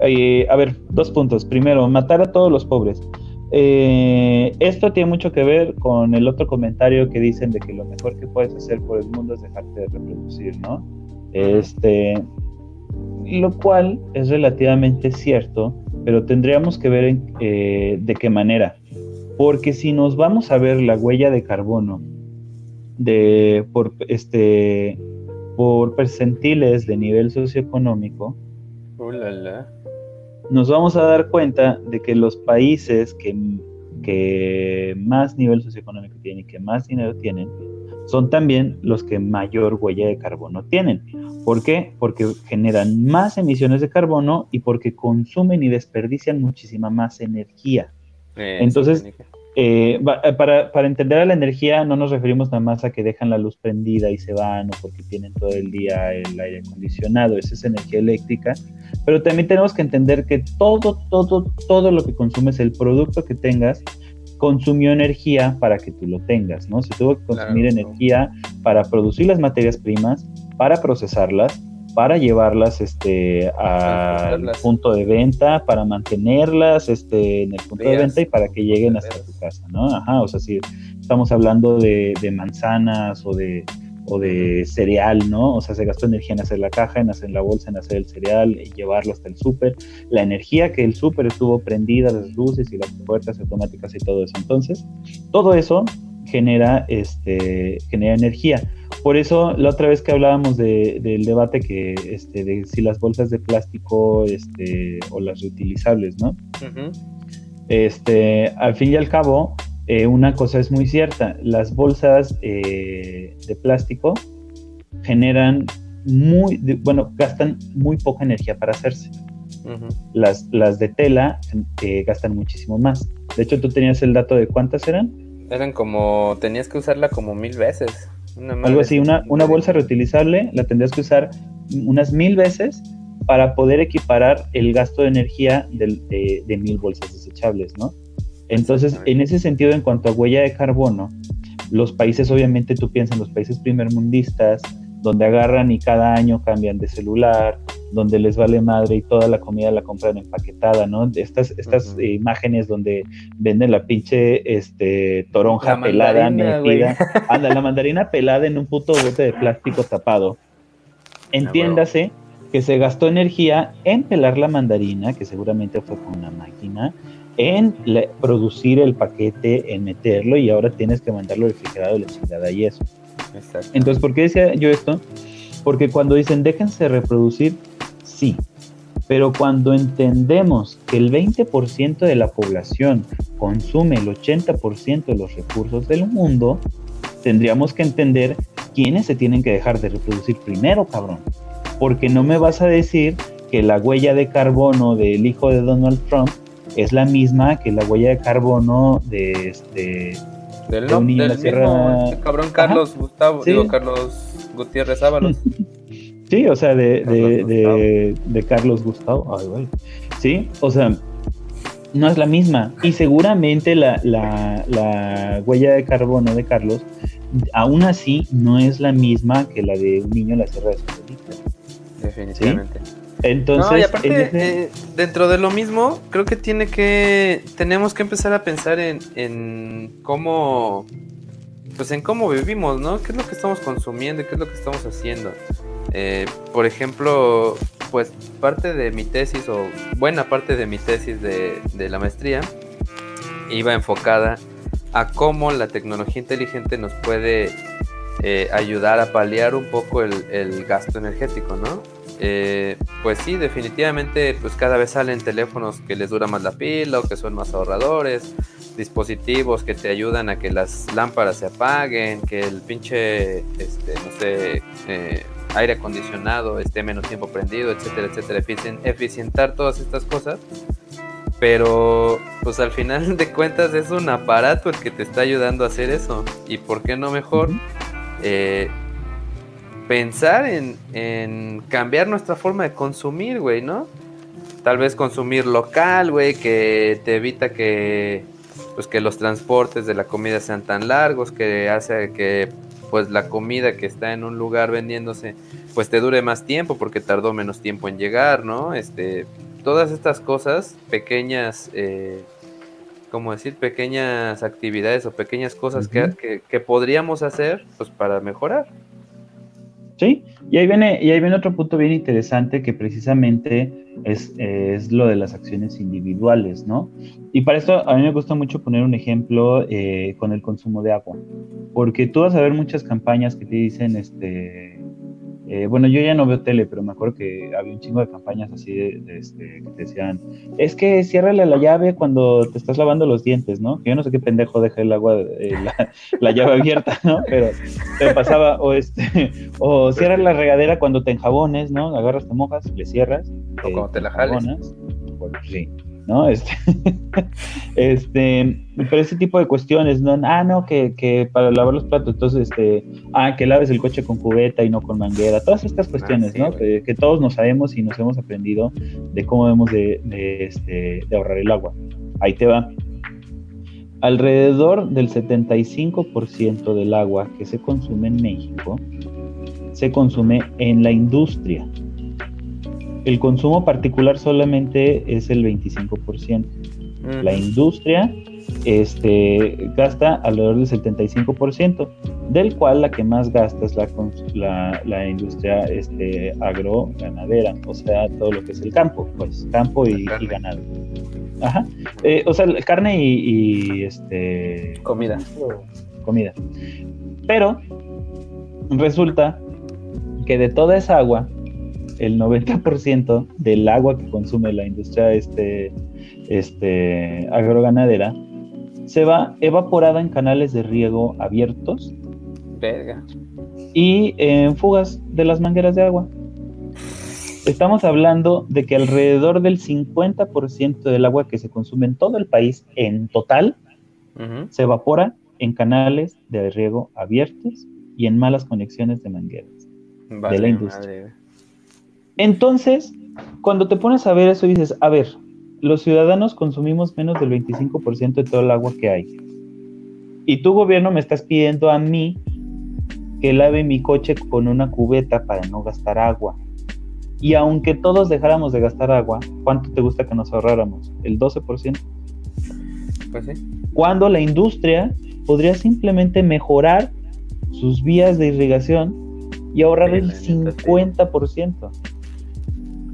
Eh, a ver, dos puntos. Primero, matar a todos los pobres. Eh, esto tiene mucho que ver con el otro comentario que dicen de que lo mejor que puedes hacer por el mundo es dejarte de reproducir, ¿no? Este, lo cual es relativamente cierto, pero tendríamos que ver eh, de qué manera. Porque si nos vamos a ver la huella de carbono de, por, este, por percentiles de nivel socioeconómico, nos vamos a dar cuenta de que los países que, que más nivel socioeconómico tienen y que más dinero tienen son también los que mayor huella de carbono tienen. ¿Por qué? Porque generan más emisiones de carbono y porque consumen y desperdician muchísima más energía. Eh, Entonces, eh, para, para, entender a la energía no nos referimos nada más a que dejan la luz prendida y se van o porque tienen todo el día el aire acondicionado, esa es energía eléctrica, pero también tenemos que entender que todo, todo, todo lo que consumes, el producto que tengas, consumió energía para que tú lo tengas, ¿no? Se tuvo que consumir energía para producir las materias primas, para procesarlas, para llevarlas este, al punto de venta, para mantenerlas este, en el punto de venta y para que lleguen hasta tu casa, ¿no? Ajá, o sea, si estamos hablando de, manzanas o de, o de cereal, ¿no? O sea, se gastó energía en hacer la caja, en hacer la bolsa, en hacer el cereal, y llevarlo hasta el súper. La energía que el súper estuvo prendida, las luces y las puertas automáticas y todo eso. Entonces, todo eso genera, este, genera energía. Por eso, la otra vez que hablábamos del debate que, este, de si las bolsas de plástico este, o las reutilizables, ¿no? Este, al fin y al cabo, eh, una cosa es muy cierta, las bolsas eh, de plástico generan muy, bueno, gastan muy poca energía para hacerse. las, las de tela eh, gastan muchísimo más. De hecho, tú tenías el dato de cuántas eran. Eran como, tenías que usarla como mil veces. Algo así, una, una bolsa reutilizable la tendrías que usar unas mil veces para poder equiparar el gasto de energía de, de, mil bolsas desechables, ¿no? Entonces, en ese sentido, en cuanto a huella de carbono, los países, obviamente tú piensas en los países primermundistas, donde agarran y cada año cambian de celular, donde les vale madre y toda la comida la compran empaquetada, ¿no? Estas, estas imágenes donde venden la pinche este, toronja pelada, metida. Anda, la mandarina pelada en un puto bote de plástico tapado. Entiéndase que se gastó energía en pelar la mandarina, que seguramente fue con una máquina, en producir el paquete, en meterlo y ahora tienes que mandarlo refrigerado, la chingada y eso. Entonces, ¿por qué decía yo esto? Porque cuando dicen déjense reproducir, sí. Pero cuando entendemos que el 20% de la población consume el 80% de los recursos del mundo, tendríamos que entender quiénes se tienen que dejar de reproducir primero, cabrón. Porque no me vas a decir que la huella de carbono del hijo de Donald Trump es la misma que la huella de carbono de este del, de un niño del Sierra... Este cabrón Carlos Gustavo, digo Carlos Gutiérrez Ábalos. Sí, o sea, de, Carlos de, de, Carlos Gustavo. Ay, güey. Sí, o sea, no es la misma. Y seguramente la, la, la, huella de carbono de Carlos, aún así, no es la misma que la de un niño en la Sierra de Definitivamente. Entonces, no, y aparte, eh, dentro de lo mismo, creo que tiene que, tenemos que empezar a pensar en, en cómo, pues en cómo vivimos, ¿no? ¿Qué es lo que estamos consumiendo? ¿Qué es lo que estamos haciendo? Eh, por ejemplo, pues parte de mi tesis o buena parte de mi tesis de, la maestría iba enfocada a cómo la tecnología inteligente nos puede eh, ayudar a paliar un poco el, gasto energético, ¿no? Eh, pues sí, definitivamente, pues cada vez salen teléfonos que les dura más la pila o que son más ahorradores, dispositivos que te ayudan a que las lámparas se apaguen, que el pinche, este, no sé, aire acondicionado esté menos tiempo prendido, etcétera, etcétera, eficientar todas estas cosas. Pero pues al final de cuentas es un aparato el que te está ayudando a hacer eso. ¿Y por qué no mejor eh, pensar en, en cambiar nuestra forma de consumir, güey, ¿no? Tal vez consumir local, güey, que te evita que pues que los transportes de la comida sean tan largos, que hace que pues la comida que está en un lugar vendiéndose, pues te dure más tiempo porque tardó menos tiempo en llegar, ¿no? Este, todas estas cosas, pequeñas, eh, ¿cómo decir? Pequeñas actividades o pequeñas cosas que, que, podríamos hacer, pues para mejorar. Sí, y ahí viene, y ahí viene otro punto bien interesante que precisamente es, es, lo de las acciones individuales, ¿no? Y para esto a mí me gusta mucho poner un ejemplo eh, con el consumo de agua, porque tú vas a ver muchas campañas que te dicen, este, eh, bueno, yo ya no veo tele, pero me acuerdo que había un chingo de campañas así de, este, que te decían, es que ciérrale la llave cuando te estás lavando los dientes, ¿no? Que yo no sé qué pendejo deja el agua, eh, la, llave abierta, ¿no? Pero te pasaba, o este, o cierra la regadera cuando te enjabones, ¿no? Agarras, te mojas, le cierras. O cuando te la jales. Bueno, sí. ¿No? Este, este, pero ese tipo de cuestiones, ¿no? Ah, no, que, que, para lavar los platos, entonces, este, ah, que laves el coche con cubeta y no con manguera, todas estas cuestiones, ah, ¿no? Que, todos nos sabemos y nos hemos aprendido de cómo debemos de, este, de ahorrar el agua. Ahí te va. Alrededor del 75% del agua que se consume en México se consume en la industria el consumo particular solamente es el 25%. La industria este, gasta alrededor del 75%, del cual la que más gasta es la, la, industria este, agroganadera, o sea, todo lo que es el campo, pues campo y, ganado. Ajá. Eh, o sea, carne y, este, comida. Comida. Pero resulta que de toda esa agua, el 90% del agua que consume la industria este, este, agroganadera se va evaporada en canales de riego abiertos Verga. y en fugas de las mangueras de agua. Estamos hablando de que alrededor del 50% del agua que se consume en todo el país, en total, se evapora en canales de riego abiertos y en malas conexiones de mangueras de la industria. Entonces, cuando te pones a ver eso, dices, a ver, los ciudadanos consumimos menos del 25% de todo el agua que hay. Y tu gobierno me estás pidiendo a mí que lave mi coche con una cubeta para no gastar agua. Y aunque todos dejáramos de gastar agua, ¿cuánto te gusta que nos ahorráramos? ¿El 12%? Pues sí. Cuando la industria podría simplemente mejorar sus vías de irrigación y ahorrar el 50%.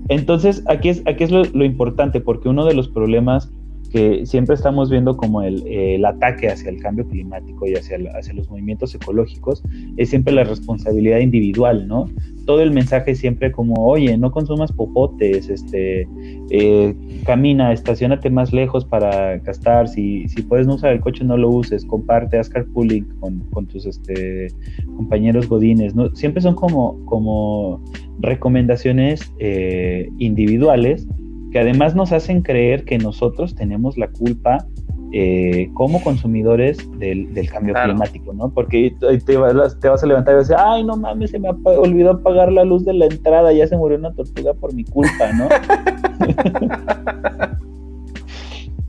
Entonces, aquí es, aquí es lo, importante, porque uno de los problemas que siempre estamos viendo como el, ataque hacia el cambio climático y hacia, hacia los movimientos ecológicos, es siempre la responsabilidad individual, ¿no? Todo el mensaje siempre como, oye, no consumas popotes, este, eh, camina, estacionate más lejos para gastar, si, si puedes no usar el coche, no lo uses, comparte, haz carpooling con, con tus este, compañeros godines, ¿no? Siempre son como, como recomendaciones eh, individuales que además nos hacen creer que nosotros tenemos la culpa eh, como consumidores del, cambio climático, ¿no? Porque te vas, te vas a levantar y vas a decir, ay, no mames, se me olvidó apagar la luz de la entrada, ya se murió una tortuga por mi culpa, ¿no?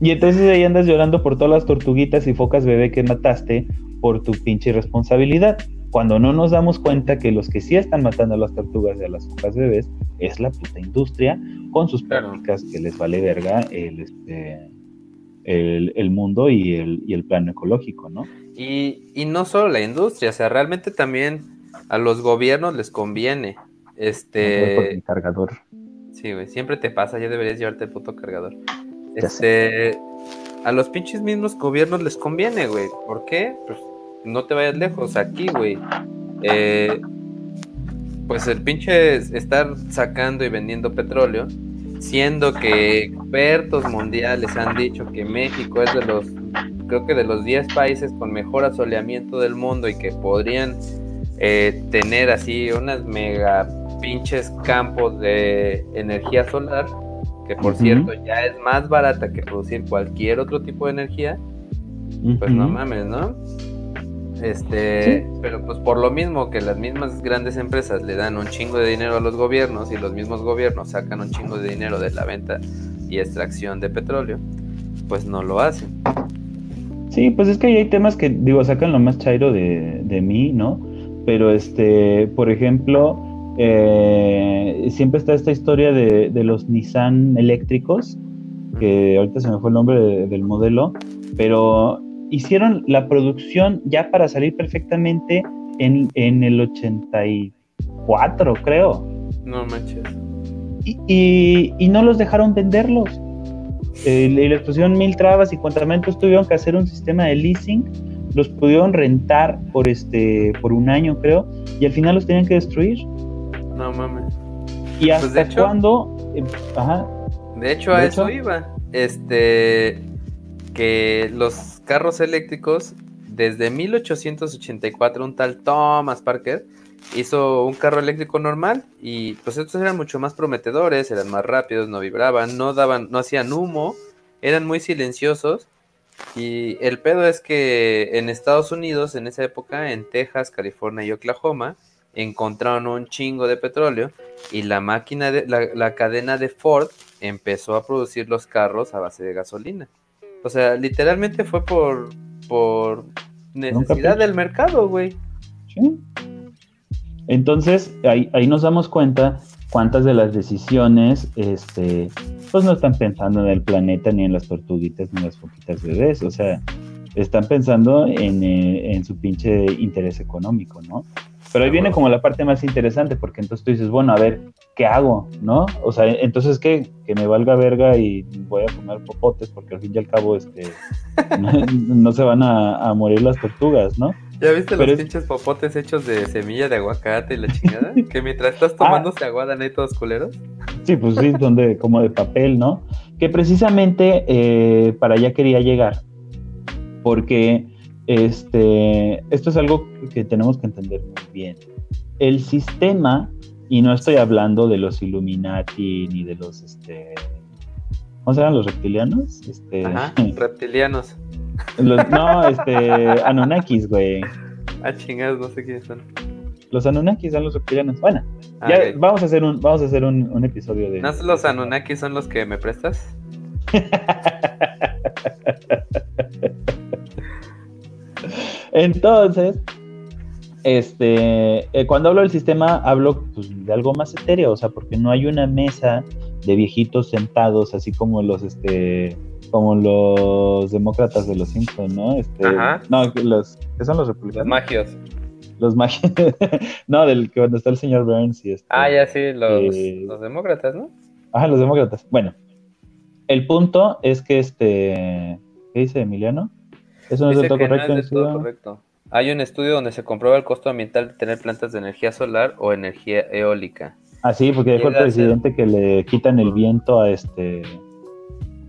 y entonces ahí andas llorando por todas las tortuguitas y focas bebé que mataste por tu pinche irresponsabilidad cuando no nos damos cuenta que los que sí están matando a las tortugas y a las focas bebés es la puta industria con sus prácticas que les vale verga el, este, el, mundo y el, y el plano ecológico, ¿no? Y, y no solo la industria, o sea, realmente también a los gobiernos les conviene. Este. cargador. Sí, güey, siempre te pasa, ya deberías llevarte el puto cargador. este. A los pinches mismos gobiernos les conviene, güey. ¿Por qué? Pues no te vayas lejos, aquí, güey. Eh, pues el pinche estar sacando y vendiendo petróleo, siendo que expertos mundiales han dicho que México es de los, creo que de los 10 países con mejor asoleamiento del mundo y que podrían eh, tener así unas mega pinches campos de energía solar, que por cierto ya es más barata que producir cualquier otro tipo de energía, pues no mames, ¿no? Este, pero pues por lo mismo que las mismas grandes empresas le dan un chingo de dinero a los gobiernos y los mismos gobiernos sacan un chingo de dinero de la venta y extracción de petróleo, pues no lo hacen. Sí, pues es que hay temas que, digo, sacan lo más chairo de, de mí, ¿no? Pero este, por ejemplo, eh, siempre está esta historia de, de, los Nissan eléctricos, que ahorita se me fue el nombre del modelo, pero hicieron la producción ya para salir perfectamente en, el 84, creo. No manches. Y, y, no los dejaron venderlos. Eh, le pusieron mil trabas y cuantamente tuvieron que hacer un sistema de leasing. Los pudieron rentar por este por un año, creo, y al final los tenían que destruir. No mames. ¿Y pues hasta cuándo? Eh, ajá. De hecho, a eso iba. Este que los carros eléctricos, desde 1884, un tal Thomas Parker hizo un carro eléctrico normal y pues estos eran mucho más prometedores, eran más rápidos, no vibraban, no daban, no hacían humo, eran muy silenciosos. Y el pedo es que en Estados Unidos, en esa época, en Texas, California y Oklahoma, encontraron un chingo de petróleo y la máquina de la, la cadena de Ford empezó a producir los carros a base de gasolina. O sea, literalmente fue por, por necesidad del mercado, güey. Sí. Entonces, ahí, ahí nos damos cuenta cuántas de las decisiones, este, pues no están pensando en el planeta, ni en las tortuguitas, ni en las foquitas bebés. O sea, están pensando en, eh, en su pinche interés económico, ¿no? Pero ahí viene como la parte más interesante, porque entonces tú dices, bueno, a ver, ¿qué hago? ¿No? O sea, entonces, ¿qué? Que me valga verga y voy a comer popotes, porque al fin y al cabo, este, no, se van a, morir las tortugas, ¿no? ¿Ya viste los pinches popotes hechos de semilla de aguacate y la chingada? que mientras estás ah. tomando se aguadan ahí todos culeros. Sí, pues sí, son de, como de papel, ¿no? Que precisamente eh, para allá quería llegar, porque este, esto es algo que tenemos que entender muy bien. El sistema, y no estoy hablando de los Illuminati ni de los, este, ¿cómo se llaman los reptilianos? Este, Ajá, reptilianos. no, este, Anunnakis, güey. Ah, chingados, no sé quiénes son. Los Anunnakis son los reptilianos. Bueno, ah, ya vamos a hacer un, vamos a hacer un, un episodio de. ¿No los Anunnakis son los que me prestas? Entonces, este, eh, cuando hablo del sistema, hablo pues, de algo más etéreo, o sea, porque no hay una mesa de viejitos sentados, así como los, este, como los demócratas de los Simpsons, ¿no? Este, Ajá. No, los, ¿qué son los republicanos? Los magios. Los magios. no, del que cuando está el señor Burns y este. Ah, ya sí, los, eh, los demócratas, ¿no? Ajá, los demócratas. Bueno, el punto es que este, ¿qué dice Emiliano? Eso no es del todo correcto. Hay un estudio donde se comprueba el costo ambiental de tener plantas de energía solar o energía eólica. Ah, sí, porque dijo el presidente que le quitan el viento a este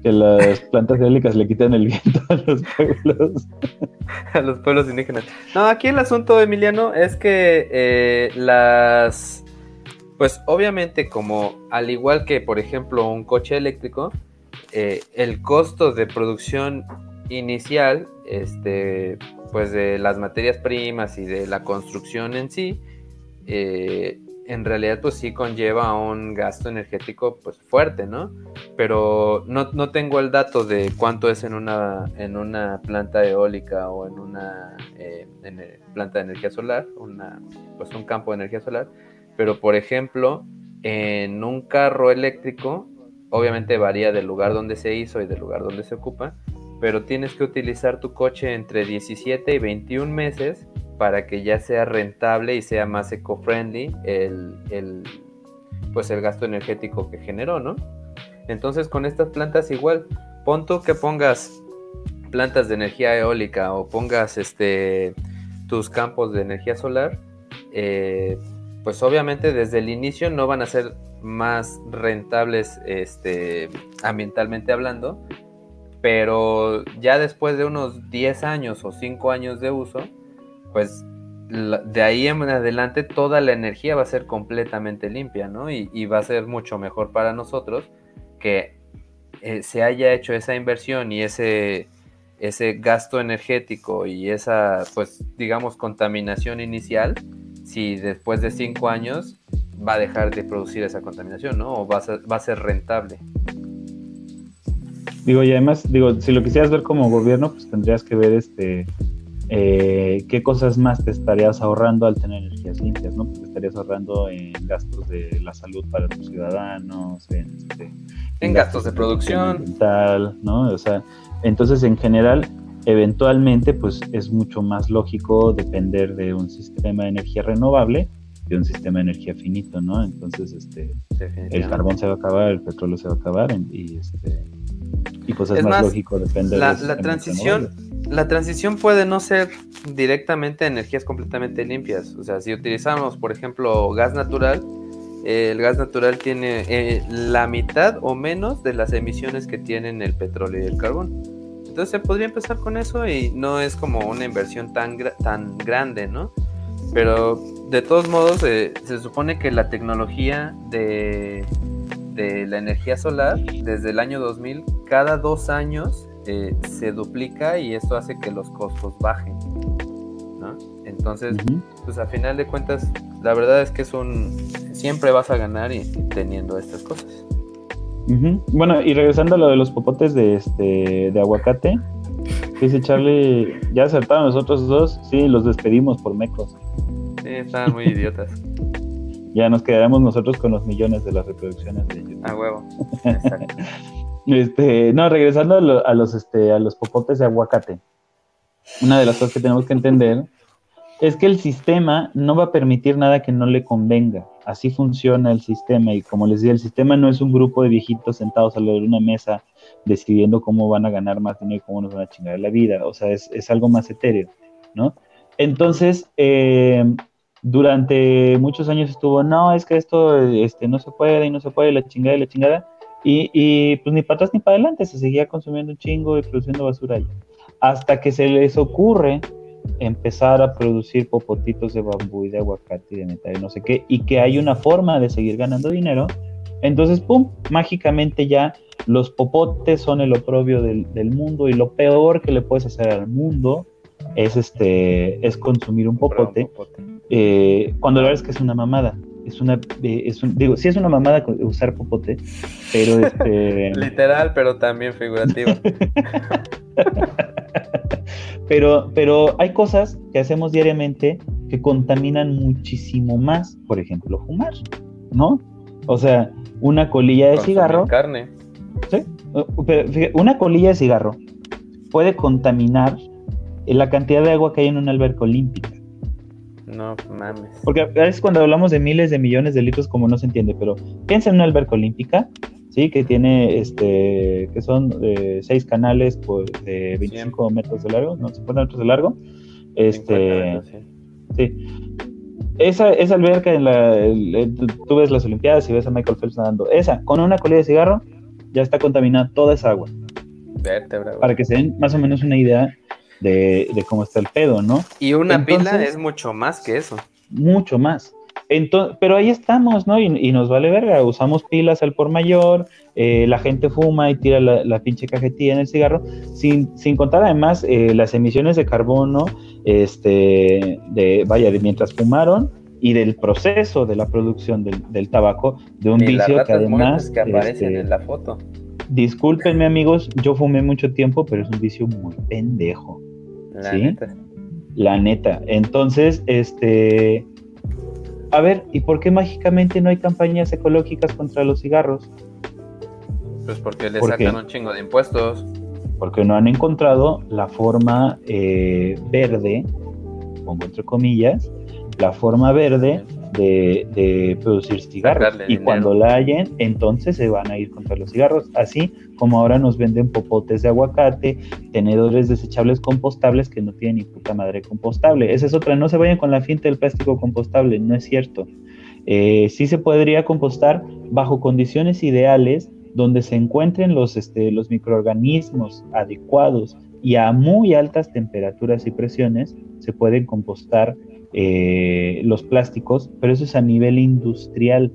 que las plantas eólicas le quitan el viento a los pueblos. a los pueblos indígenas. No, aquí el asunto, Emiliano, es que eh, las... Pues obviamente como al igual que por ejemplo un coche eléctrico, eh, el costo de producción inicial, este, pues de las materias primas y de la construcción en sí, eh, en realidad pues sí conlleva un gasto energético pues fuerte, ¿no? Pero no, tengo el dato de cuánto es en una, en una planta eólica o en una eh, eh, planta de energía solar, una, pues un campo de energía solar, pero por ejemplo, en un carro eléctrico, obviamente varía del lugar donde se hizo y del lugar donde se ocupa, pero tienes que utilizar tu coche entre 17 y 21 meses para que ya sea rentable y sea más eco-friendly el, pues el gasto energético que generó, ¿no? Entonces con estas plantas igual, pon tú que pongas plantas de energía eólica o pongas este tus campos de energía solar, eh, pues obviamente desde el inicio no van a ser más rentables este, ambientalmente hablando, pero ya después de unos 10 años o 5 años de uso, pues de ahí en adelante toda la energía va a ser completamente limpia, ¿no? Y, va a ser mucho mejor para nosotros que eh, se haya hecho esa inversión y ese, ese gasto energético y esa, pues, digamos, contaminación inicial, si después de cinco años va a dejar de producir esa contaminación, ¿no? O va a ser, va a ser rentable. Digo, y además, digo, si lo quisieras ver como gobierno, pues tendrías que ver este eh, qué cosas más te estarías ahorrando al tener energías limpias, ¿no? Porque estarías ahorrando en gastos de la salud para tus ciudadanos, en, este, gastos, de producción, ¿no? O sea, entonces en general, eventualmente, pues es mucho más lógico depender de un sistema de energía renovable de un sistema de energía finito, ¿no? Entonces, este, el carbón se va a acabar, el petróleo se va a acabar y, este, y pues es, más, lógico depender la, de la transición la transición puede no ser directamente energías completamente limpias. O sea, si utilizamos, por ejemplo, gas natural, el gas natural tiene eh, la mitad o menos de las emisiones que tienen el petróleo y el carbón. Entonces se podría empezar con eso y no es como una inversión tan, tan grande, ¿no? Pero de todos modos eh, se supone que la tecnología de, de la energía solar desde el año 2000, cada dos años eh, se duplica y esto hace que los costos bajen. ¿no? Entonces, pues a final de cuentas, la verdad es que es un... Siempre vas a ganar y, teniendo estas cosas. Bueno, y regresando a lo de los popotes de, este, de aguacate, dice Charlie, ya acertaron nosotros dos, sí, los despedimos por mecos. Sí, estaban muy idiotas. ya nos quedaremos nosotros con los millones de las reproducciones de YouTube. A huevo. Este, no, regresando a, los, este, a los popotes de aguacate. Una de las cosas que tenemos que entender es que el sistema no va a permitir nada que no le convenga. Así funciona el sistema. Y como les decía, el sistema no es un grupo de viejitos sentados a de una mesa decidiendo cómo van a ganar más dinero y cómo nos van a chingar la vida. O sea, es, algo más etéreo, ¿no? Entonces, eh, durante muchos años estuvo, no, es que esto este, no se puede y no se puede, la chingada y la chingada. Y, pues ni para atrás ni para adelante, se seguía consumiendo un chingo y produciendo basura ahí. Hasta que se les ocurre empezar a producir popotitos de bambú y de aguacate y de metal y no sé qué, y que hay una forma de seguir ganando dinero, entonces, ¡pum!, mágicamente ya los popotes son el oprobio del, mundo y lo peor que le puedes hacer al mundo es, este, es consumir un popote, eh, cuando la verdad es que es una mamada es una, eh, es un, digo, sí es una mamada usar popote, pero este... Literal, pero también figurativo. pero, pero hay cosas que hacemos diariamente que contaminan muchísimo más, por ejemplo, fumar, ¿no? O sea, una colilla de cigarro. Carne. Sí, una colilla de cigarro puede contaminar la cantidad de agua que hay en una alberca olímpica. No mames. Porque a veces cuando hablamos de miles de millones de litros, como no se entiende, pero piensa en una alberca olímpica ¿sí? Que tiene, este, que son eh, seis canales pues, de 25 metros de largo, no, 50 metros de largo. Este, sí. Esa, esa alberca en la, tú ves las Olimpiadas y ves a Michael Phelps nadando. Esa, con una colilla de cigarro, ya está contaminada toda esa agua. Para que se den más o menos una idea de, cómo está el pedo, ¿no? Y una pila es mucho más que eso. Mucho más. Entonces, pero ahí estamos, ¿no? Y, nos vale verga, usamos pilas al por mayor, eh, la gente fuma y tira la, pinche cajetilla en el cigarro, sin, sin contar además eh, las emisiones de carbono, este, de, vaya, de mientras fumaron y del proceso de la producción del, tabaco, de un vicio que además... que aparecen este, en la foto. Discúlpenme amigos, yo fumé mucho tiempo, pero es un vicio muy pendejo. La neta. La neta. Entonces, este... A ver, ¿y por qué mágicamente no hay campañas ecológicas contra los cigarros? Pues porque le sacan un chingo de impuestos. Porque no han encontrado la forma eh, verde, pongo entre comillas, la forma verde de, producir cigarros. Y cuando la hayan, entonces se van a ir contra los cigarros. Así como ahora nos venden popotes de aguacate, tenedores desechables compostables que no tienen ni puta madre compostable. Esa es otra, no se vayan con la finta del plástico compostable, no es cierto. Eh, sí se podría compostar bajo condiciones ideales donde se encuentren los, este, los microorganismos adecuados y a muy altas temperaturas y presiones se pueden compostar eh, los plásticos, pero eso es a nivel industrial.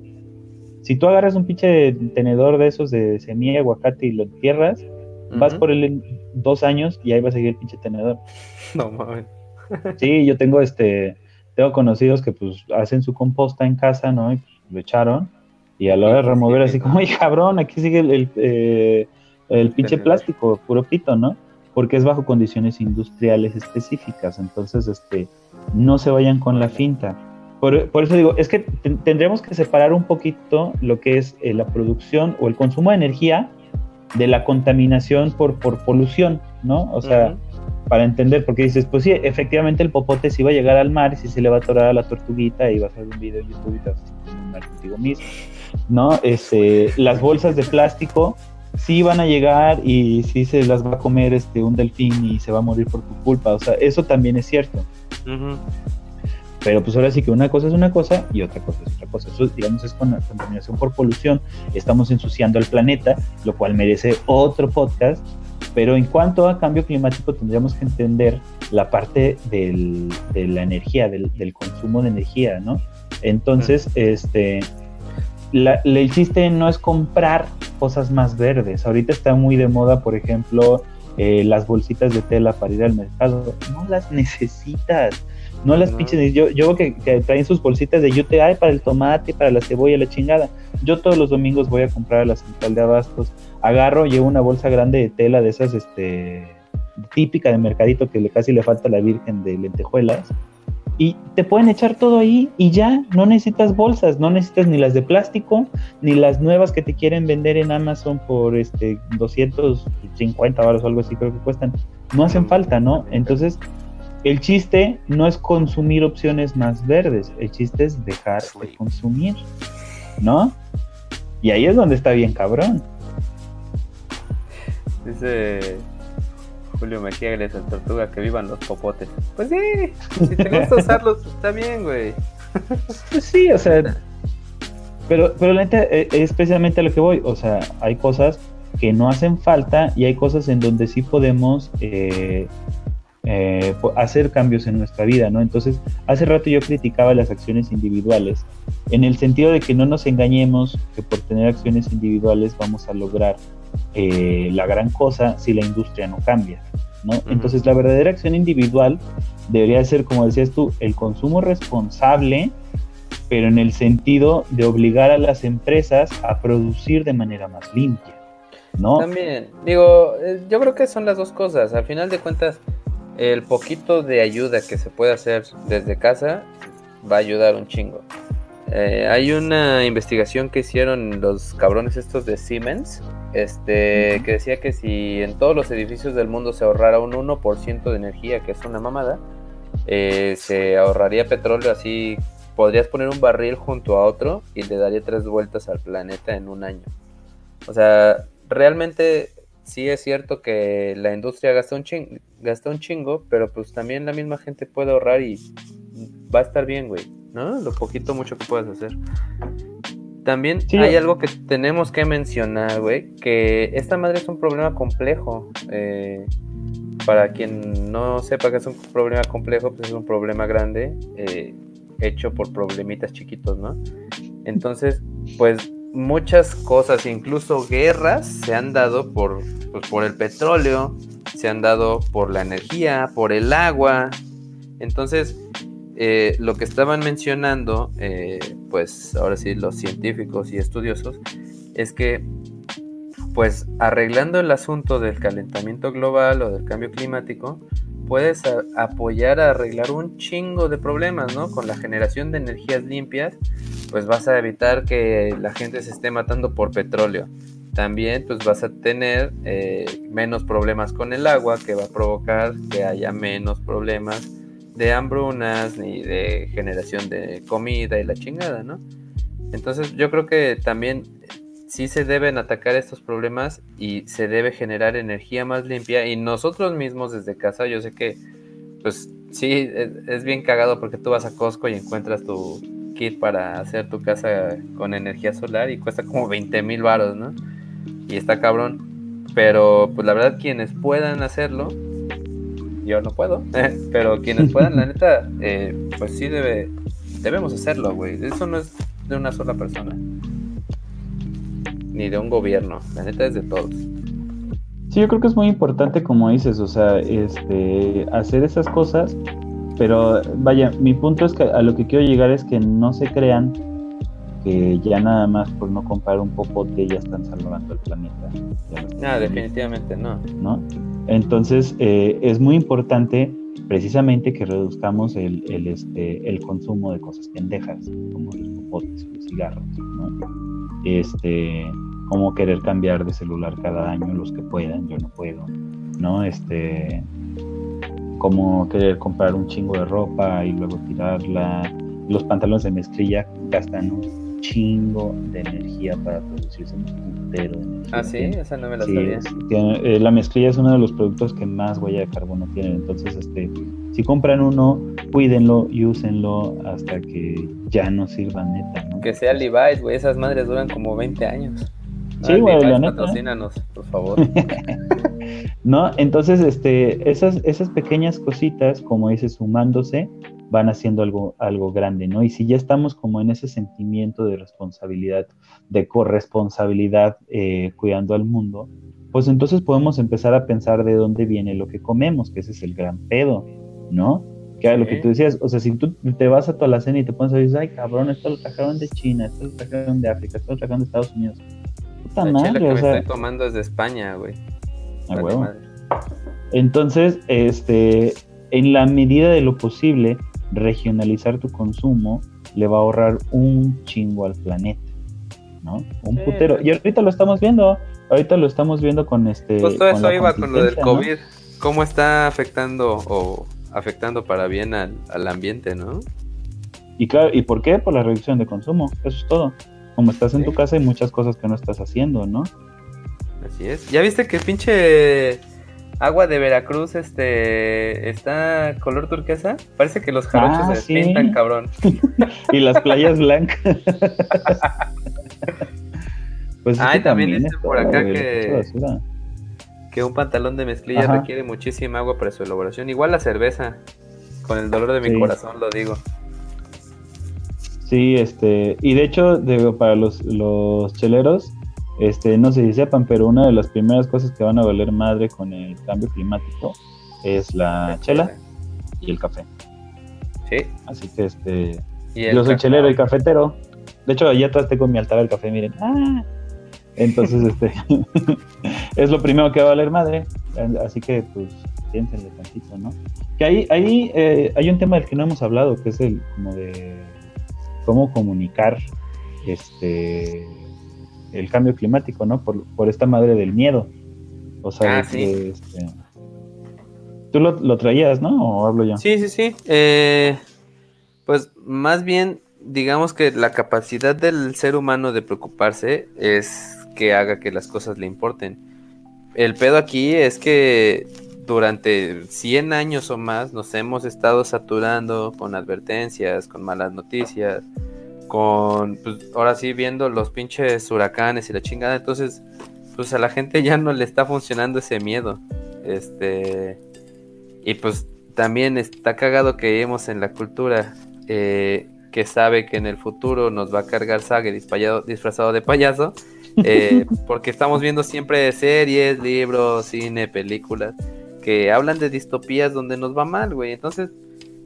Si tú agarras un pinche tenedor de esos de semilla, aguacate y lo entierras, vas por él en dos años y ahí va a seguir el pinche tenedor. No mames. sí, yo tengo este, tengo conocidos que pues hacen su composta en casa, ¿no? Y pues, lo echaron y a la hora de remover así como, ¡ay cabrón! Aquí sigue el, el, eh, el pinche plástico, puro pito, ¿no? Porque es bajo condiciones industriales específicas. Entonces, este, no se vayan con la finta. Por, eso digo, es que tendremos que separar un poquito lo que es eh, la producción o el consumo de energía de la contaminación por, por polución, ¿no? O sea, para entender, porque dices, pues sí, efectivamente el popote sí va a llegar al mar y si se le va a atorar a la tortuguita y va a hacer un video en YouTube y te vas a contigo mismo, ¿no? Este, las bolsas de plástico sí van a llegar y sí se las va a comer este, un delfín y se va a morir por tu culpa, o sea, eso también es cierto. Pero pues ahora sí que una cosa es una cosa y otra cosa es otra cosa. Eso, digamos, es con la contaminación por polución. Estamos ensuciando el planeta, lo cual merece otro podcast. Pero en cuanto a cambio climático, tendríamos que entender la parte del, de la energía, del, consumo de energía, ¿no? Entonces, este, la, el chiste no es comprar cosas más verdes. Ahorita está muy de moda, por ejemplo, eh, las bolsitas de tela para ir al mercado. No las necesitas. No las pinches. Yo, yo que, que, traen sus bolsitas de UTI para el tomate, para la cebolla, la chingada. Yo todos los domingos voy a comprar a la central de abastos. Agarro, llevo una bolsa grande de tela de esas, este, típica de mercadito que le, casi le falta a la virgen de lentejuelas y te pueden echar todo ahí y ya no necesitas bolsas, no necesitas ni las de plástico ni las nuevas que te quieren vender en Amazon por este 250 baros o algo así creo que cuestan. No hacen falta, ¿no? Entonces, el chiste no es consumir opciones más verdes, el chiste es dejar de consumir, ¿no? Y ahí es donde está bien cabrón. Dice Julio Mejía el Tortuga, que vivan los popotes. Pues sí, si te gusta usarlos, está bien, güey. Pues sí, o sea. Pero, pero la neta eh, es precisamente a lo que voy. O sea, hay cosas que no hacen falta y hay cosas en donde sí podemos eh, eh, hacer cambios en nuestra vida, ¿no? Entonces, hace rato yo criticaba las acciones individuales, en el sentido de que no nos engañemos que por tener acciones individuales vamos a lograr la gran cosa si la industria no cambia. Entonces la verdadera acción individual debería ser, como decías tú, el consumo responsable, pero en el sentido de obligar a las empresas a producir de manera más limpia, ¿no? También, digo, eh, yo creo que son las dos cosas. Al final de cuentas, el poquito de ayuda que se puede hacer desde casa va a ayudar un chingo. Eh, hay una investigación que hicieron los cabrones estos de Siemens, este, que decía que si en todos los edificios del mundo se ahorrara un 1% de energía, que es una mamada, eh, se ahorraría petróleo así, podrías poner un barril junto a otro y le daría tres vueltas al planeta en un año. O sea, realmente sí es cierto que la industria gasta un, ching gasta un chingo, pero pues también la misma gente puede ahorrar y va a estar bien, güey, ¿no? Lo poquito mucho que puedas hacer. También hay algo que tenemos que mencionar, güey, que esta madre es un problema complejo. Eh, para quien no sepa que es un problema complejo, pues es un problema grande eh, hecho por problemitas chiquitos, ¿no? Entonces, pues muchas cosas, incluso guerras, se han dado por, pues, por el petróleo, se han dado por la energía, por el agua. Entonces, eh, lo que estaban mencionando, eh, pues ahora sí los científicos y estudiosos, es que pues arreglando el asunto del calentamiento global o del cambio climático, puedes apoyar a arreglar un chingo de problemas, ¿no? Con la generación de energías limpias, pues vas a evitar que la gente se esté matando por petróleo. También pues vas a tener eh, menos problemas con el agua, que va a provocar que haya menos problemas de hambrunas ni de generación de comida y la chingada, ¿no? Entonces yo creo que también sí se deben atacar estos problemas y se debe generar energía más limpia y nosotros mismos desde casa, yo sé que pues sí, es, bien cagado porque tú vas a Costco y encuentras tu kit para hacer tu casa con energía solar y cuesta como 20 mil baros, ¿no? Y está cabrón. Pero pues la verdad quienes puedan hacerlo, yo no puedo, pero quienes puedan, la neta, eh, pues sí debe, debemos hacerlo, güey. Eso no es de una sola persona, ni de un gobierno, la neta es de todos. Sí, yo creo que es muy importante, como dices, o sea, este, hacer esas cosas, pero vaya, mi punto es que a lo que quiero llegar es que no se crean que ya nada más por no comprar un popote ya están salvando el planeta. No, definitivamente no. ¿No? Entonces, eh, es muy importante precisamente que reduzcamos este, el consumo de cosas pendejas, como los popotes, los cigarros, ¿no? Este, como querer cambiar de celular cada año los que puedan, yo no puedo, ¿no? Este, como querer comprar un chingo de ropa y luego tirarla. Los pantalones de mezclilla gastan un chingo de energía para producirse un Ah, sí, esa no me la sabía. Eh, la mezclilla es uno de los productos que más huella de carbono tienen. Entonces, este, si compran uno, cuídenlo y úsenlo hasta que ya no sirva neta. Que sea Levi's, güey, esas madres duran como 20 años. Sí, güey, la neta. Patrocínanos, por favor. no, entonces, este, esas, esas pequeñas cositas, como dices, sumándose, van haciendo algo, algo grande, ¿no? Y si ya estamos como en ese sentimiento de responsabilidad, de corresponsabilidad, eh, cuidando al mundo, pues entonces podemos empezar a pensar de dónde viene lo que comemos, que ese es el gran pedo, ¿no? Que era lo que tú decías, o sea, si tú te vas a toda la cena y te pones a decir, ay, cabrón, esto lo trajeron de China, esto lo trajeron de África, esto lo trajeron de Estados Unidos. Puta madre, que o sea, me estoy tomando es de España, güey. Ah. Entonces, este, en la medida de lo posible, regionalizar tu consumo le va a ahorrar un chingo al planeta, ¿no? Un putero. Y ahorita lo estamos viendo, ahorita lo estamos viendo con este... Justo eso iba con lo del COVID, cómo está afectando o afectando para bien al, ambiente, ¿no? Y claro, ¿y por qué? Por la reducción de consumo, eso es todo. Como estás en tu casa hay muchas cosas que no estás haciendo, ¿no? Así es. ¿Ya viste que pinche agua de Veracruz este está color turquesa. Parece que los jarochos ah, se pintan, cabrón. y las playas blancas. pues ah, también dice por acá que, que un pantalón de mezclilla requiere muchísima agua para su elaboración. Igual la cerveza. Con el dolor de mi corazón lo digo. Sí, este, y de hecho, para los, los cheleros, este, no sé si sepan, pero una de las primeras cosas que van a valer madre con el cambio climático es la chela y el café. Sí. Así que este, yo soy chelero y cafetero. De hecho, allá atrás tengo mi altar al café, miren. Ah. Entonces, este, es lo primero que va a valer madre. Así que, pues, piénsenle tantito, ¿no? Que ahí, ahí eh, hay un tema del que no hemos hablado, que es el como de cómo comunicar este el cambio climático, ¿no? Por, por esta madre del miedo. O sea, ah, sí. este, tú lo, traías, ¿no? ¿O hablo yo? Sí, sí, sí. Eh, pues más bien, digamos que la capacidad del ser humano de preocuparse es que haga que las cosas le importen. El pedo aquí es que durante 100 años o más nos hemos estado saturando con advertencias, con malas noticias, con, pues ahora sí, viendo los pinches huracanes y la chingada. Entonces, pues a la gente ya no le está funcionando ese miedo. Este, y pues también está cagado que vivimos en la cultura eh, que sabe que en el futuro nos va a cargar Sage disfrazado de payaso. Eh, porque estamos viendo siempre series, libros, cine, películas que hablan de distopías donde nos va mal, güey. Entonces,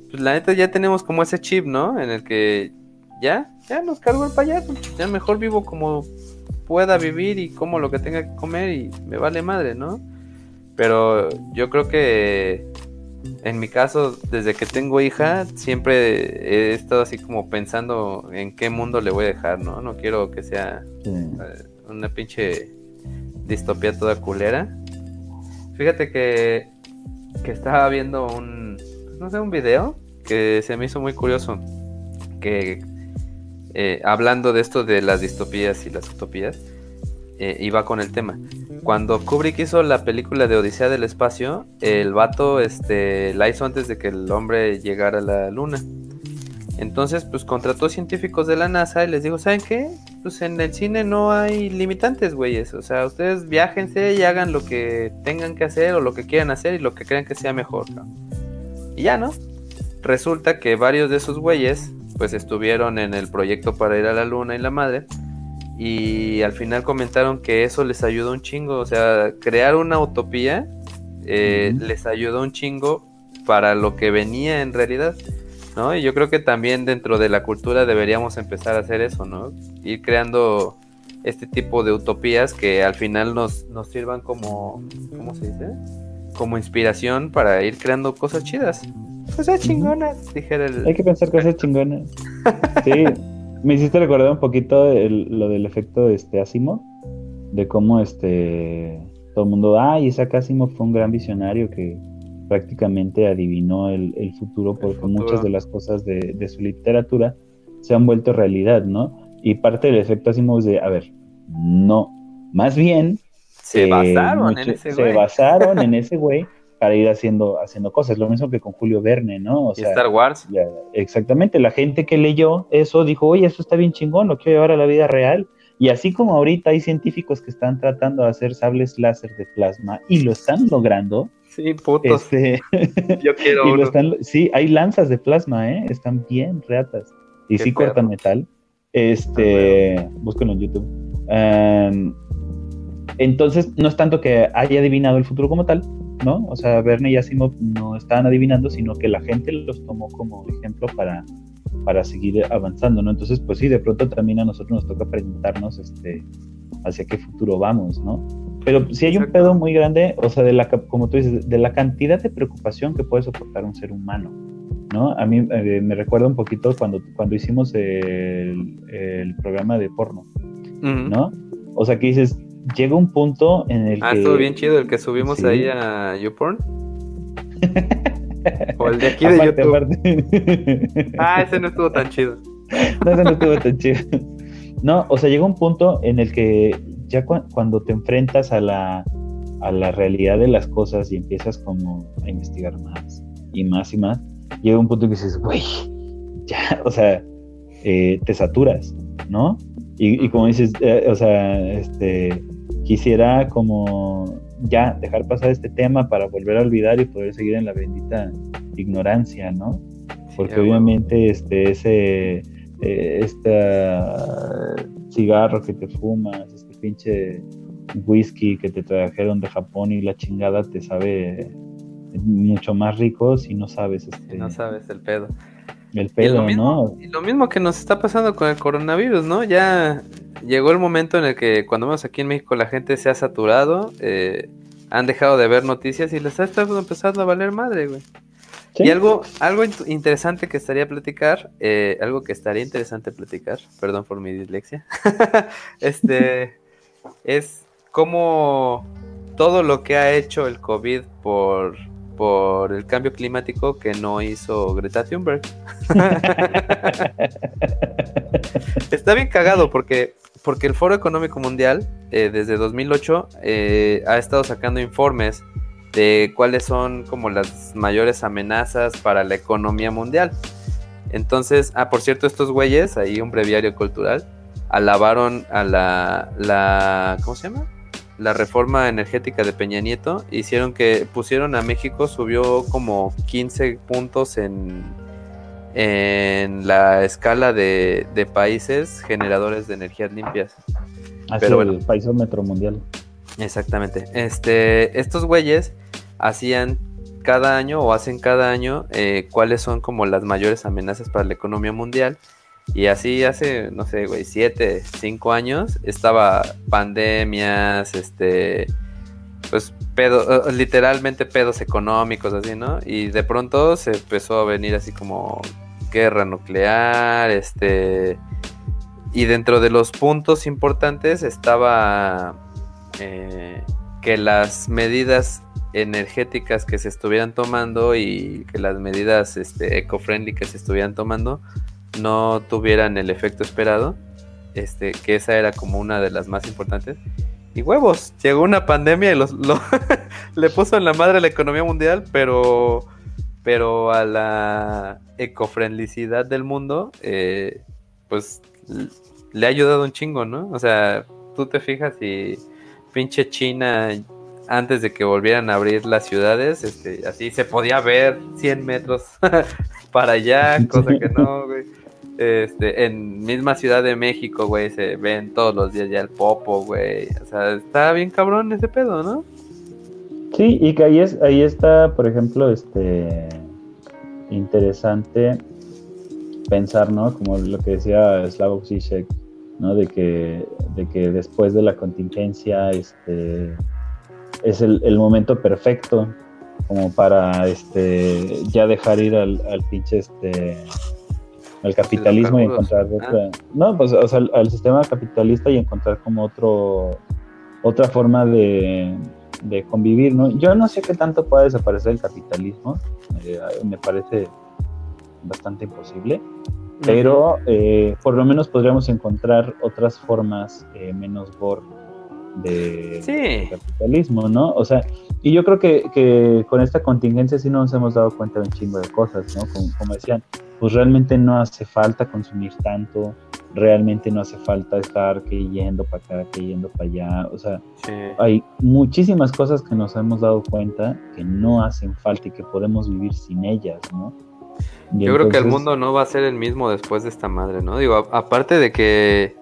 pues la neta ya tenemos como ese chip, ¿no? En el que ya, ya nos cargo el payaso. Ya mejor vivo como pueda vivir y como lo que tenga que comer y me vale madre, ¿no? Pero yo creo que en mi caso, desde que tengo hija, siempre he estado así como pensando en qué mundo le voy a dejar, ¿no? No quiero que sea eh, una pinche distopía toda culera. Fíjate que, que estaba viendo un, no sé, un video que se me hizo muy curioso. Que eh, hablando de esto de las distopías y las utopías, eh, iba con el tema. Cuando Kubrick hizo la película de Odisea del Espacio, el vato este, la hizo antes de que el hombre llegara a la luna. Entonces, pues contrató científicos de la NASA y les dijo, ¿saben qué? Pues en el cine no hay limitantes, güeyes. O sea, ustedes viajense y hagan lo que tengan que hacer o lo que quieran hacer y lo que crean que sea mejor. Y ya, ¿no? Resulta que varios de esos güeyes, pues estuvieron en el proyecto para ir a la luna y la madre. Y al final comentaron que eso les ayudó un chingo. O sea, crear una utopía eh, les ayudó un chingo para lo que venía en realidad. ¿no? Y yo creo que también dentro de la cultura deberíamos empezar a hacer eso, ¿no? Ir creando este tipo de utopías que al final nos, nos sirvan como, ¿cómo se dice? Como inspiración para ir creando cosas chidas. Cosas chingonas, dijera el... Hay que pensar cosas chingonas. Sí, me hiciste recordar un poquito lo del efecto de este Asimov, de cómo este todo el mundo, ay, Isaac Asimov fue un gran visionario que prácticamente adivinó el, futuro porque muchas de las cosas de, su literatura se han vuelto realidad, ¿no? Y parte del efecto Asimov es de, a ver, no, más bien se eh, basaron en ese güey. Se basaron en ese güey para ir haciendo, haciendo cosas. Lo mismo que con Julio Verne, ¿no? O sea, Star Wars. exactamente. La gente que leyó eso dijo, oye, eso está bien chingón, lo quiero llevar a la vida real. Y así como ahorita hay científicos que están tratando de hacer sables láser de plasma y lo están logrando, Sí, putos. Este, Yo quiero sí, hay lanzas de plasma, ¿eh? Están bien reatas. Y sí cortan metal. Este, ah, búsquenlo en YouTube. Em, entonces, no es tanto que haya adivinado el futuro como tal, ¿no? O sea, Verne y Asimov no estaban adivinando, sino que la gente los tomó como ejemplo para, para seguir avanzando, ¿no? Entonces, pues sí, de pronto también a nosotros nos toca preguntarnos, este, hacia qué futuro vamos, ¿no? Pero si hay un pedo muy grande, o sea, de la, como tú dices, de la cantidad de preocupación que puede soportar un ser humano, ¿no? A mí eh, me recuerda un poquito cuando, cuando hicimos el, programa de porno, ¿no? O sea, que dices, llega un punto en el ah, que... estuvo bien chido el que subimos ahí a YouPorn. o el de aquí de YouTube. ah, ese no estuvo tan chido. no, ese no estuvo tan chido. No, o sea, llega un punto en el que ya cuando te enfrentas a la, a la realidad de las cosas y empiezas como a investigar más y más y más, llega un punto en que dices, güey, ya, o sea, eh, te saturas, ¿no? Y, como dices, eh, o sea, este, quisiera como ya dejar pasar este tema para volver a olvidar y poder seguir en la bendita ignorancia, ¿no? Porque obviamente este, ese, eh, este cigarro que te fumas, pinche whisky que te trajeron de Japón y la chingada te sabe mucho más rico si no sabes este no sabes el pedo el pedo lo mismo, no y lo mismo que nos está pasando con el coronavirus no ya llegó el momento en el que cuando vemos aquí en México la gente se ha saturado eh, han dejado de ver noticias y les ha estado empezando a valer madre güey. Y algo, algo interesante que estaría a platicar, eh, algo que estaría interesante platicar, perdón por mi dislexia, este, es como todo lo que ha hecho el COVID por, por el cambio climático que no hizo Greta Thunberg. Está bien cagado porque, porque el Foro Económico Mundial, eh, desde 2008, eh, ha estado sacando informes de cuáles son como las mayores amenazas para la economía mundial. Entonces, ah, por cierto, estos güeyes, ahí un breviario cultural, alabaron a la, la ¿cómo se llama? La reforma energética de Peña Nieto, hicieron que pusieron a México, subió como 15 puntos en, en la escala de, países generadores de energías limpias. Así Pero el paisómetro mundial. Exactamente. Este, estos güeyes hacían cada año o hacen cada año eh, cuáles son como las mayores amenazas para la economía mundial. Y así hace, no sé, güey, siete, cinco años estaba pandemias, este, pues pedo, eh, literalmente pedos económicos, así, ¿no? Y de pronto se empezó a venir así como guerra nuclear, este, y dentro de los puntos importantes estaba eh, que las medidas energéticas que se estuvieran tomando y que las medidas este, eco-friendly que se estuvieran tomando no tuvieran el efecto esperado, este, que esa era como una de las más importantes. Y huevos, llegó una pandemia y los, le puso en la madre la economía mundial, pero, pero a la ecofriendlicidad del mundo, eh, pues le ha ayudado un chingo, ¿no? O sea, tú te fijas y pinche China antes de que volvieran a abrir las ciudades, este, así se podía ver 100 metros para allá, cosa que no, güey. Este, en misma Ciudad de México, güey, se ven todos los días ya el popo, güey. O sea, está bien cabrón ese pedo, ¿no? Sí, y que ahí es, ahí está, por ejemplo, este interesante pensar, ¿no? Como lo que decía Slavoj Zizek, ¿no? De que, de que después de la contingencia, este es el, momento perfecto como para este ya dejar ir al, al pinche este al capitalismo y encontrar ah. otra no pues o sea al, sistema capitalista y encontrar como otro otra forma de, de, convivir no yo no sé qué tanto puede desaparecer el capitalismo eh, me parece bastante imposible pero eh, por lo menos podríamos encontrar otras formas eh, menos gore de, capitalismo, ¿no? O sea, y yo creo que, con esta contingencia sí nos hemos dado cuenta de un chingo de cosas, ¿no? Como, decían, pues realmente no hace falta consumir tanto, realmente no hace falta estar que yendo para acá, que yendo para allá, o sea, hay muchísimas cosas que nos hemos dado cuenta que no hacen falta y que podemos vivir sin ellas, ¿no? yo creo que el mundo no va a ser el mismo después de esta madre, ¿no? Digo, aparte de que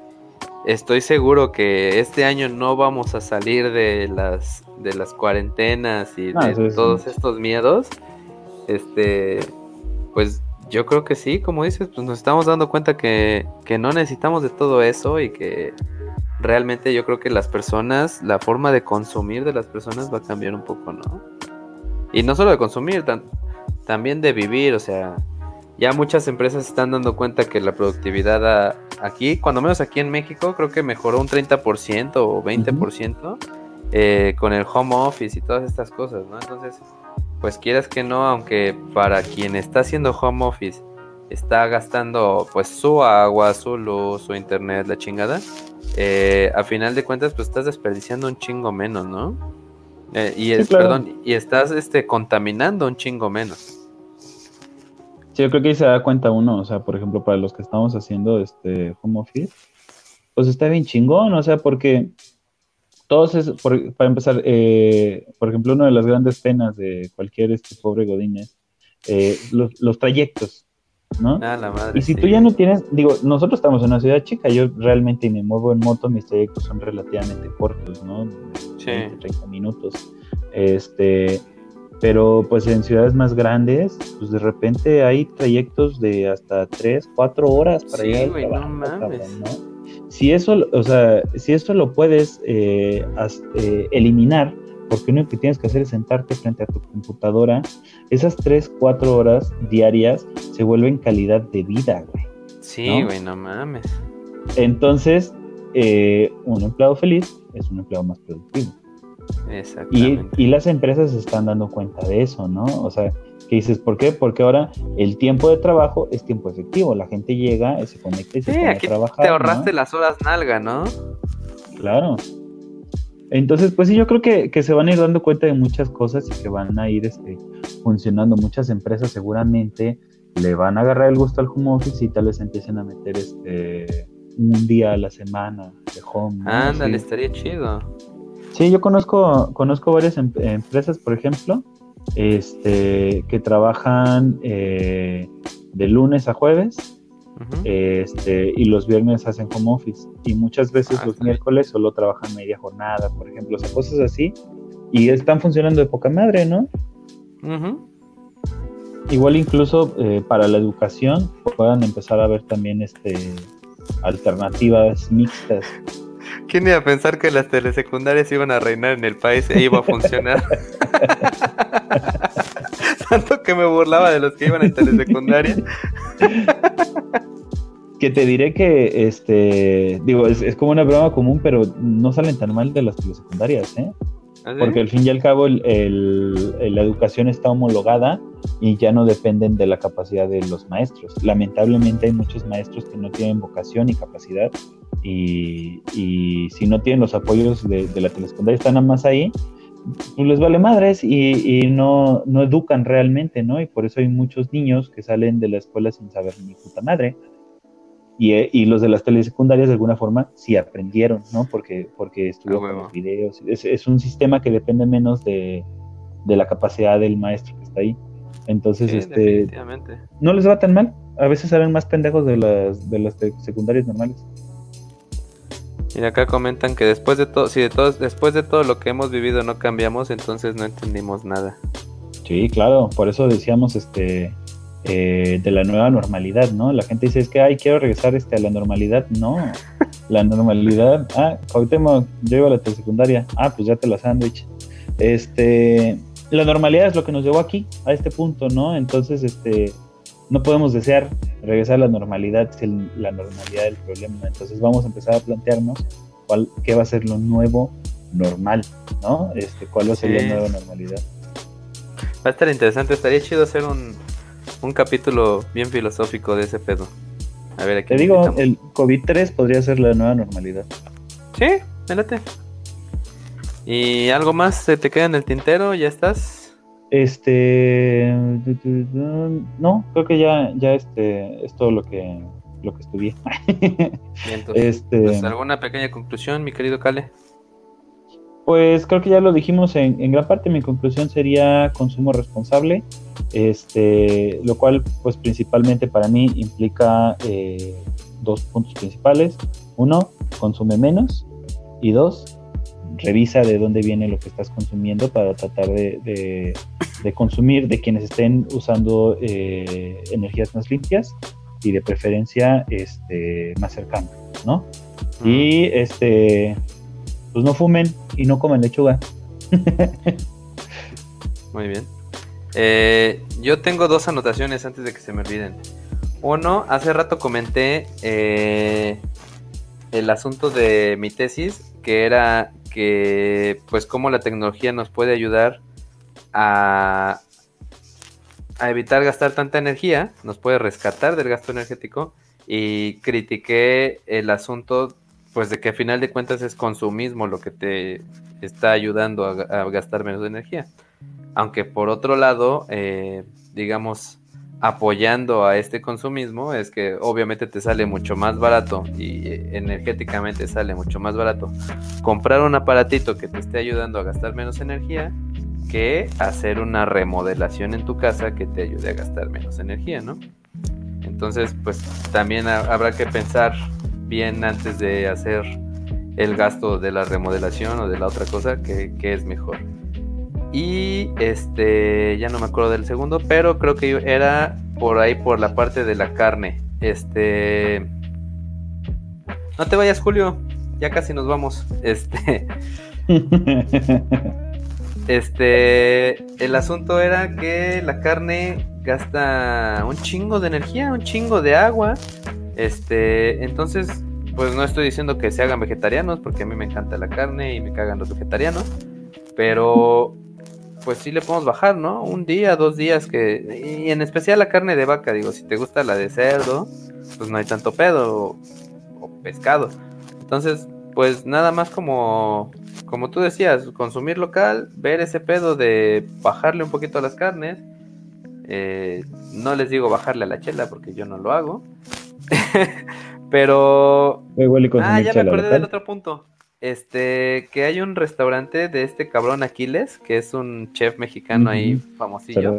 estoy seguro que este año no vamos a salir de las de las cuarentenas y ah, de todos estos miedos. Este, pues yo creo que sí, como dices, pues nos estamos dando cuenta que, que no necesitamos de todo eso y que realmente yo creo que las personas, la forma de consumir de las personas va a cambiar un poco, ¿no? Y no solo de consumir, también de vivir, o sea, ya muchas empresas están dando cuenta que la productividad aquí, cuando menos aquí en México, creo que mejoró un 30% o 20% eh, con el home office y todas estas cosas, ¿no? Entonces, pues quieras que no, aunque para quien está haciendo home office está gastando pues su agua, su luz, su internet, la chingada, eh, a final de cuentas pues estás desperdiciando un chingo menos, ¿no? Eh, y perdón, y estás este contaminando un chingo menos. Sí, yo creo que ahí se da cuenta uno, o sea, por ejemplo, para los que estamos haciendo este home office, pues está bien chingón, o sea, porque todos es, para empezar, eh, por ejemplo, una de las grandes penas de cualquier este pobre Godínez, eh, los, trayectos, ¿no? Ah, la madre, y si tú ya no tienes, digo, nosotros estamos en una ciudad chica, yo realmente me muevo en moto, mis trayectos son relativamente cortos, ¿no? Sí. 20, 30 minutos. Este, pero pues en ciudades más grandes, pues de repente hay trayectos de hasta 3, 4 horas para llegar no Si eso, o sea, si esto lo puedes eh, eh, eliminar, porque lo único que tienes que hacer es sentarte frente a tu computadora, esas 3, 4 horas diarias se vuelven calidad de vida, güey. Sí, güey, ¿no? mames. Entonces, eh, un empleado feliz es un empleado más productivo. Y, y, las empresas se están dando cuenta de eso, ¿no? O sea, que dices, ¿por qué? Porque ahora el tiempo de trabajo es tiempo efectivo. La gente llega, se conecta y se pone a trabajar. Te ahorraste las horas nalga, ¿no? Claro. Entonces, pues sí, yo creo que, que, se van a ir dando cuenta de muchas cosas y que van a ir este, funcionando. Muchas empresas seguramente le van a agarrar el gusto al home office y tal vez empiecen a meter este un día a la semana de home. Ándale, estaría chido. Sí, yo conozco, conozco varias em, empresas, por ejemplo, este, que trabajan eh, de lunes a jueves este, y los viernes hacen home office. Y muchas veces ah, los miércoles solo trabajan media jornada, por ejemplo, o sea, cosas así. Y están funcionando de poca madre, ¿no? Igual incluso eh, para la educación puedan empezar a ver también este alternativas mixtas. ¿Quién iba a pensar que las telesecundarias iban a reinar en el país e iba a funcionar? Tanto que me burlaba de los que iban en telesecundaria. que te diré que, este, digo, es, como una broma común, pero no salen tan mal de las telesecundarias, ¿eh? ¿Ah, Porque al fin y al cabo la educación está homologada y ya no dependen de la capacidad de los maestros. Lamentablemente hay muchos maestros que no tienen vocación y capacidad y, si no tienen los apoyos de, la telesecundaria, están nada más ahí, pues les vale madres y, no, no, educan realmente, ¿no? Y por eso hay muchos niños que salen de la escuela sin saber ni puta madre. Y, y los de las telesecundarias de alguna forma sí aprendieron, ¿no? Porque, porque estuvieron los videos. Es, es, un sistema que depende menos de, de, la capacidad del maestro que está ahí. Entonces, este, no les va tan mal. A veces salen más pendejos de las, de las secundarias normales. Y acá comentan que después de todo, si de todo, después de todo lo que hemos vivido no cambiamos, entonces no entendimos nada. Sí, claro, por eso decíamos este eh, de la nueva normalidad, ¿no? La gente dice es que ay quiero regresar este a la normalidad, no, la normalidad, ah, ahorita yo iba a la secundaria, ah pues ya te la sándwich, este, la normalidad es lo que nos llevó aquí a este punto, ¿no? Entonces este no podemos desear regresar a la normalidad si la normalidad del problema. Entonces vamos a empezar a plantearnos cuál, qué va a ser lo nuevo normal, ¿no? Este, cuál va a ser la nueva normalidad. Va a estar interesante, estaría chido hacer un, un capítulo bien filosófico de ese pedo. A ver, aquí Te digo, el COVID-3 podría ser la nueva normalidad. Sí, melate. ¿Y algo más se te queda en el tintero? ¿Ya estás? Este, no, creo que ya, ya este, es todo lo que, lo que estudié. este, pues, ¿Alguna pequeña conclusión, mi querido Cale? Pues creo que ya lo dijimos en, en, gran parte. Mi conclusión sería consumo responsable, este, lo cual, pues principalmente para mí implica eh, dos puntos principales. Uno, consume menos y dos, revisa de dónde viene lo que estás consumiendo para tratar de, consumir de quienes estén usando eh, energías más limpias y de preferencia este, más cercanas, ¿no? Y este, pues no fumen y no comen lechuga. Muy bien. Eh, yo tengo dos anotaciones antes de que se me olviden. Uno, hace rato comenté eh, el asunto de mi tesis, que era que pues cómo la tecnología nos puede ayudar a, evitar gastar tanta energía, nos puede rescatar del gasto energético y critiqué el asunto pues de que a final de cuentas es consumismo lo que te está ayudando a, gastar menos energía. Aunque por otro lado, eh, digamos, apoyando a este consumismo es que obviamente te sale mucho más barato y energéticamente sale mucho más barato comprar un aparatito que te esté ayudando a gastar menos energía que hacer una remodelación en tu casa que te ayude a gastar menos energía, ¿no? Entonces, pues también habrá que pensar bien antes de hacer el gasto de la remodelación o de la otra cosa que es mejor. Y este, ya no me acuerdo del segundo, pero creo que era por ahí por la parte de la carne. Este. No te vayas, Julio. Ya casi nos vamos. Este. este. El asunto era que la carne gasta un chingo de energía, un chingo de agua. Este. Entonces, pues no estoy diciendo que se hagan vegetarianos, porque a mí me encanta la carne y me cagan los vegetarianos. pero pues sí le podemos bajar, ¿no? Un día, dos días que... Y en especial la carne de vaca, digo, si te gusta la de cerdo, pues no hay tanto pedo o, pescado. Entonces, pues nada más como, como tú decías, consumir local, ver ese pedo de bajarle un poquito a las carnes. Eh, no les digo bajarle a la chela porque yo no lo hago. Pero... ah, ya me acordé del otro punto. Este, que hay un restaurante de este cabrón Aquiles, que es un chef mexicano ahí famosillo.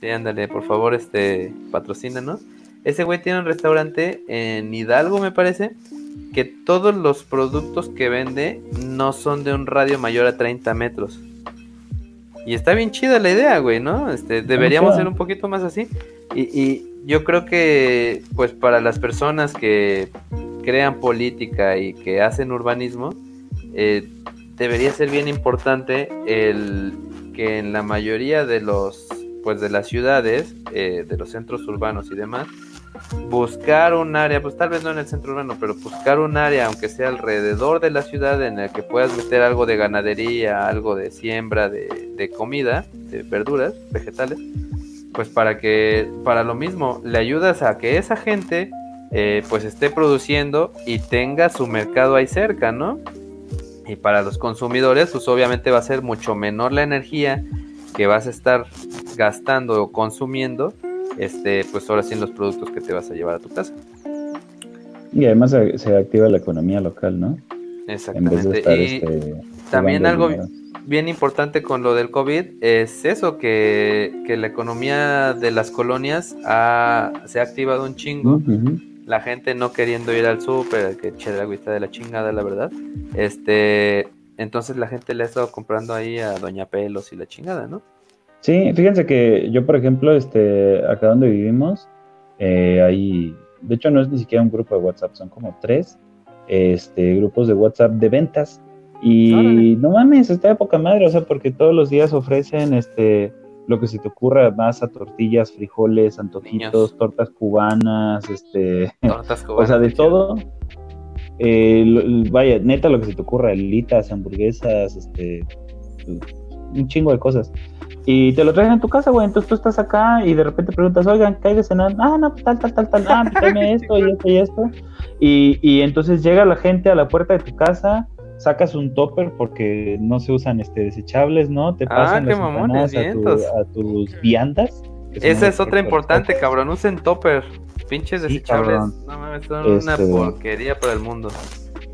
Sí, ándale, por favor, este, patrocínanos. Ese güey tiene un restaurante en Hidalgo, me parece, que todos los productos que vende no son de un radio mayor a 30 metros. Y está bien chida la idea, güey, ¿no? Este, deberíamos ser un poquito más así. Y, y yo creo que, pues, para las personas que crean política y que hacen urbanismo, eh, debería ser bien importante el que en la mayoría de los pues de las ciudades, eh, de los centros urbanos y demás, buscar un área, pues tal vez no en el centro urbano, pero buscar un área, aunque sea alrededor de la ciudad, en el que puedas meter algo de ganadería, algo de siembra, de, de comida, de verduras, vegetales, pues para que, para lo mismo, le ayudas a que esa gente eh, pues esté produciendo y tenga su mercado ahí cerca, ¿no? Y para los consumidores, pues obviamente va a ser mucho menor la energía que vas a estar gastando o consumiendo, este, pues ahora sí en los productos que te vas a llevar a tu casa. Y además se, activa la economía local, ¿no? Exactamente. y este, también algo bien importante con lo del COVID es eso, que, la economía de las colonias se ha activado un chingo la gente no queriendo ir al súper, que eche la agüita de la chingada, la verdad. Este, entonces la gente le ha estado comprando ahí a Doña Pelos y la chingada, ¿no? Sí, fíjense que yo, por ejemplo, este, acá donde vivimos, eh, hay, de hecho no es ni siquiera un grupo de WhatsApp, son como tres este, grupos de WhatsApp de ventas. Y no mames, está de poca madre, o sea, porque todos los días ofrecen este lo que se te ocurra, masa, tortillas, frijoles, antojitos, tortas cubanas, este, tortas cubanas, o sea, de todo. Eh, vaya, neta, lo que se te ocurra, alitas, hamburguesas, este, un chingo de cosas. Y te lo traen a tu casa, güey. Entonces tú estás acá y de repente preguntas, oigan, ¿qué hay de cenar? Ah, no, tal, tal, tal, tal. Ah, tráeme esto y esto y esto. Y, y entonces llega la gente a la puerta de tu casa sacas un topper porque no se usan este desechables, ¿no? Te ah, pasan las mamones, a, tus viandas. Esa es otra importante, cabrón. Usen topper. Pinches desechables. No mames, son una este, porquería para el mundo.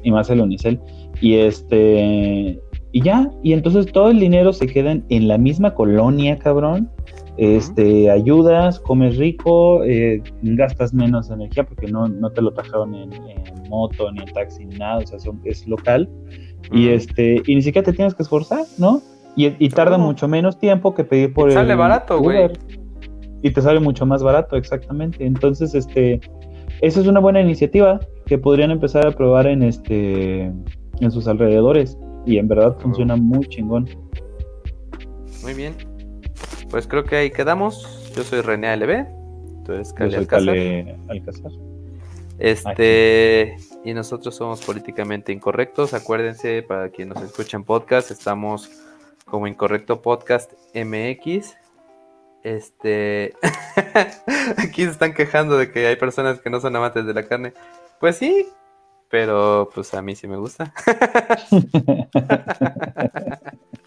Y más el unicel. Y este. Y ya, y entonces todo el dinero se queda en la misma colonia, cabrón. Este, ayudas, comes rico, eh, gastas menos energía porque no, no te lo trajeron en, moto, ni en taxi, ni nada, o sea, es local. Y este, y ni siquiera te tienes que esforzar, ¿no? Y, tarda mucho menos tiempo que pedir por el sale barato, güey. Y te sale mucho más barato, exactamente. Entonces, este, esa es una buena iniciativa que podrían empezar a probar en este, en sus alrededores. Y en verdad funciona muy chingón. Muy bien. Pues creo que ahí quedamos. Yo soy René LB. Eres Cali Alcázar. Este, y nosotros somos políticamente incorrectos. Acuérdense, para quienes nos escuchan podcast, estamos como Incorrecto Podcast MX. Este, aquí se están quejando de que hay personas que no son amantes de la carne. Pues sí, pero pues a mí sí me gusta.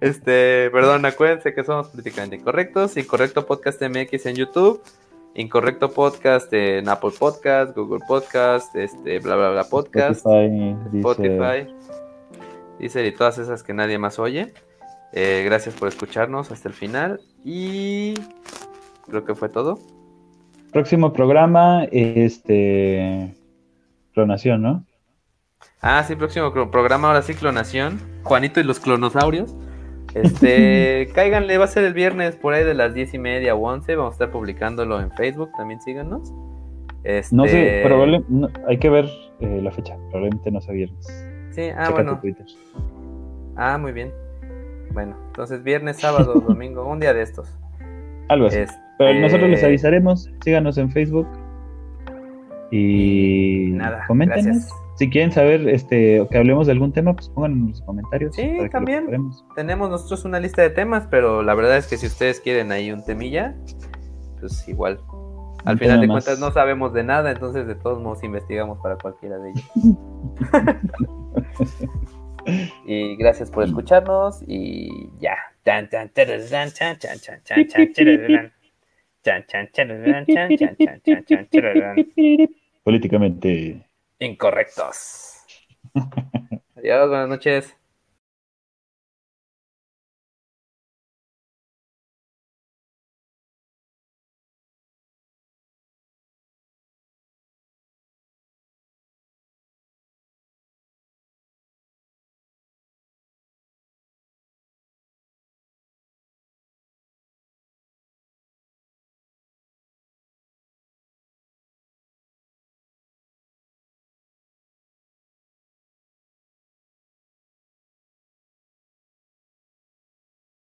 este, perdón, acuérdense que somos políticamente incorrectos. Incorrecto Podcast MX en YouTube. Incorrecto Podcast en Apple Podcast, Google Podcast, este, bla, bla, bla, podcast, Spotify, dice y todas esas que nadie más oye. Eh, gracias por escucharnos hasta el final y creo que fue todo. Próximo programa, este, clonación, ¿no? Ah, sí, próximo programa, ahora sí, clonación. Juanito y los clonosaurios. Este, cáiganle, va a ser el viernes por ahí de las diez y media o once. Vamos a estar publicándolo en Facebook, también síganos. Este... No sé, probablemente hay que ver eh, la fecha, probablemente no sea viernes. Sí, ah, bueno. Ah, muy bien. Bueno, entonces viernes, sábado, domingo, un día de estos. Algo así. Pero nosotros les avisaremos, síganos en Facebook. Y, nada, Gracias. Si quieren saber este que hablemos de algún tema, pues pongan en los comentarios. Sí, también. Tenemos nosotros una lista de temas, pero la verdad es que si ustedes quieren ahí un temilla, pues igual. Al final de cuentas no sabemos de nada, entonces de todos modos investigamos para cualquiera de ellos. y gracias por escucharnos y ya. Políticamente incorrectos. Adiós, buenas noches.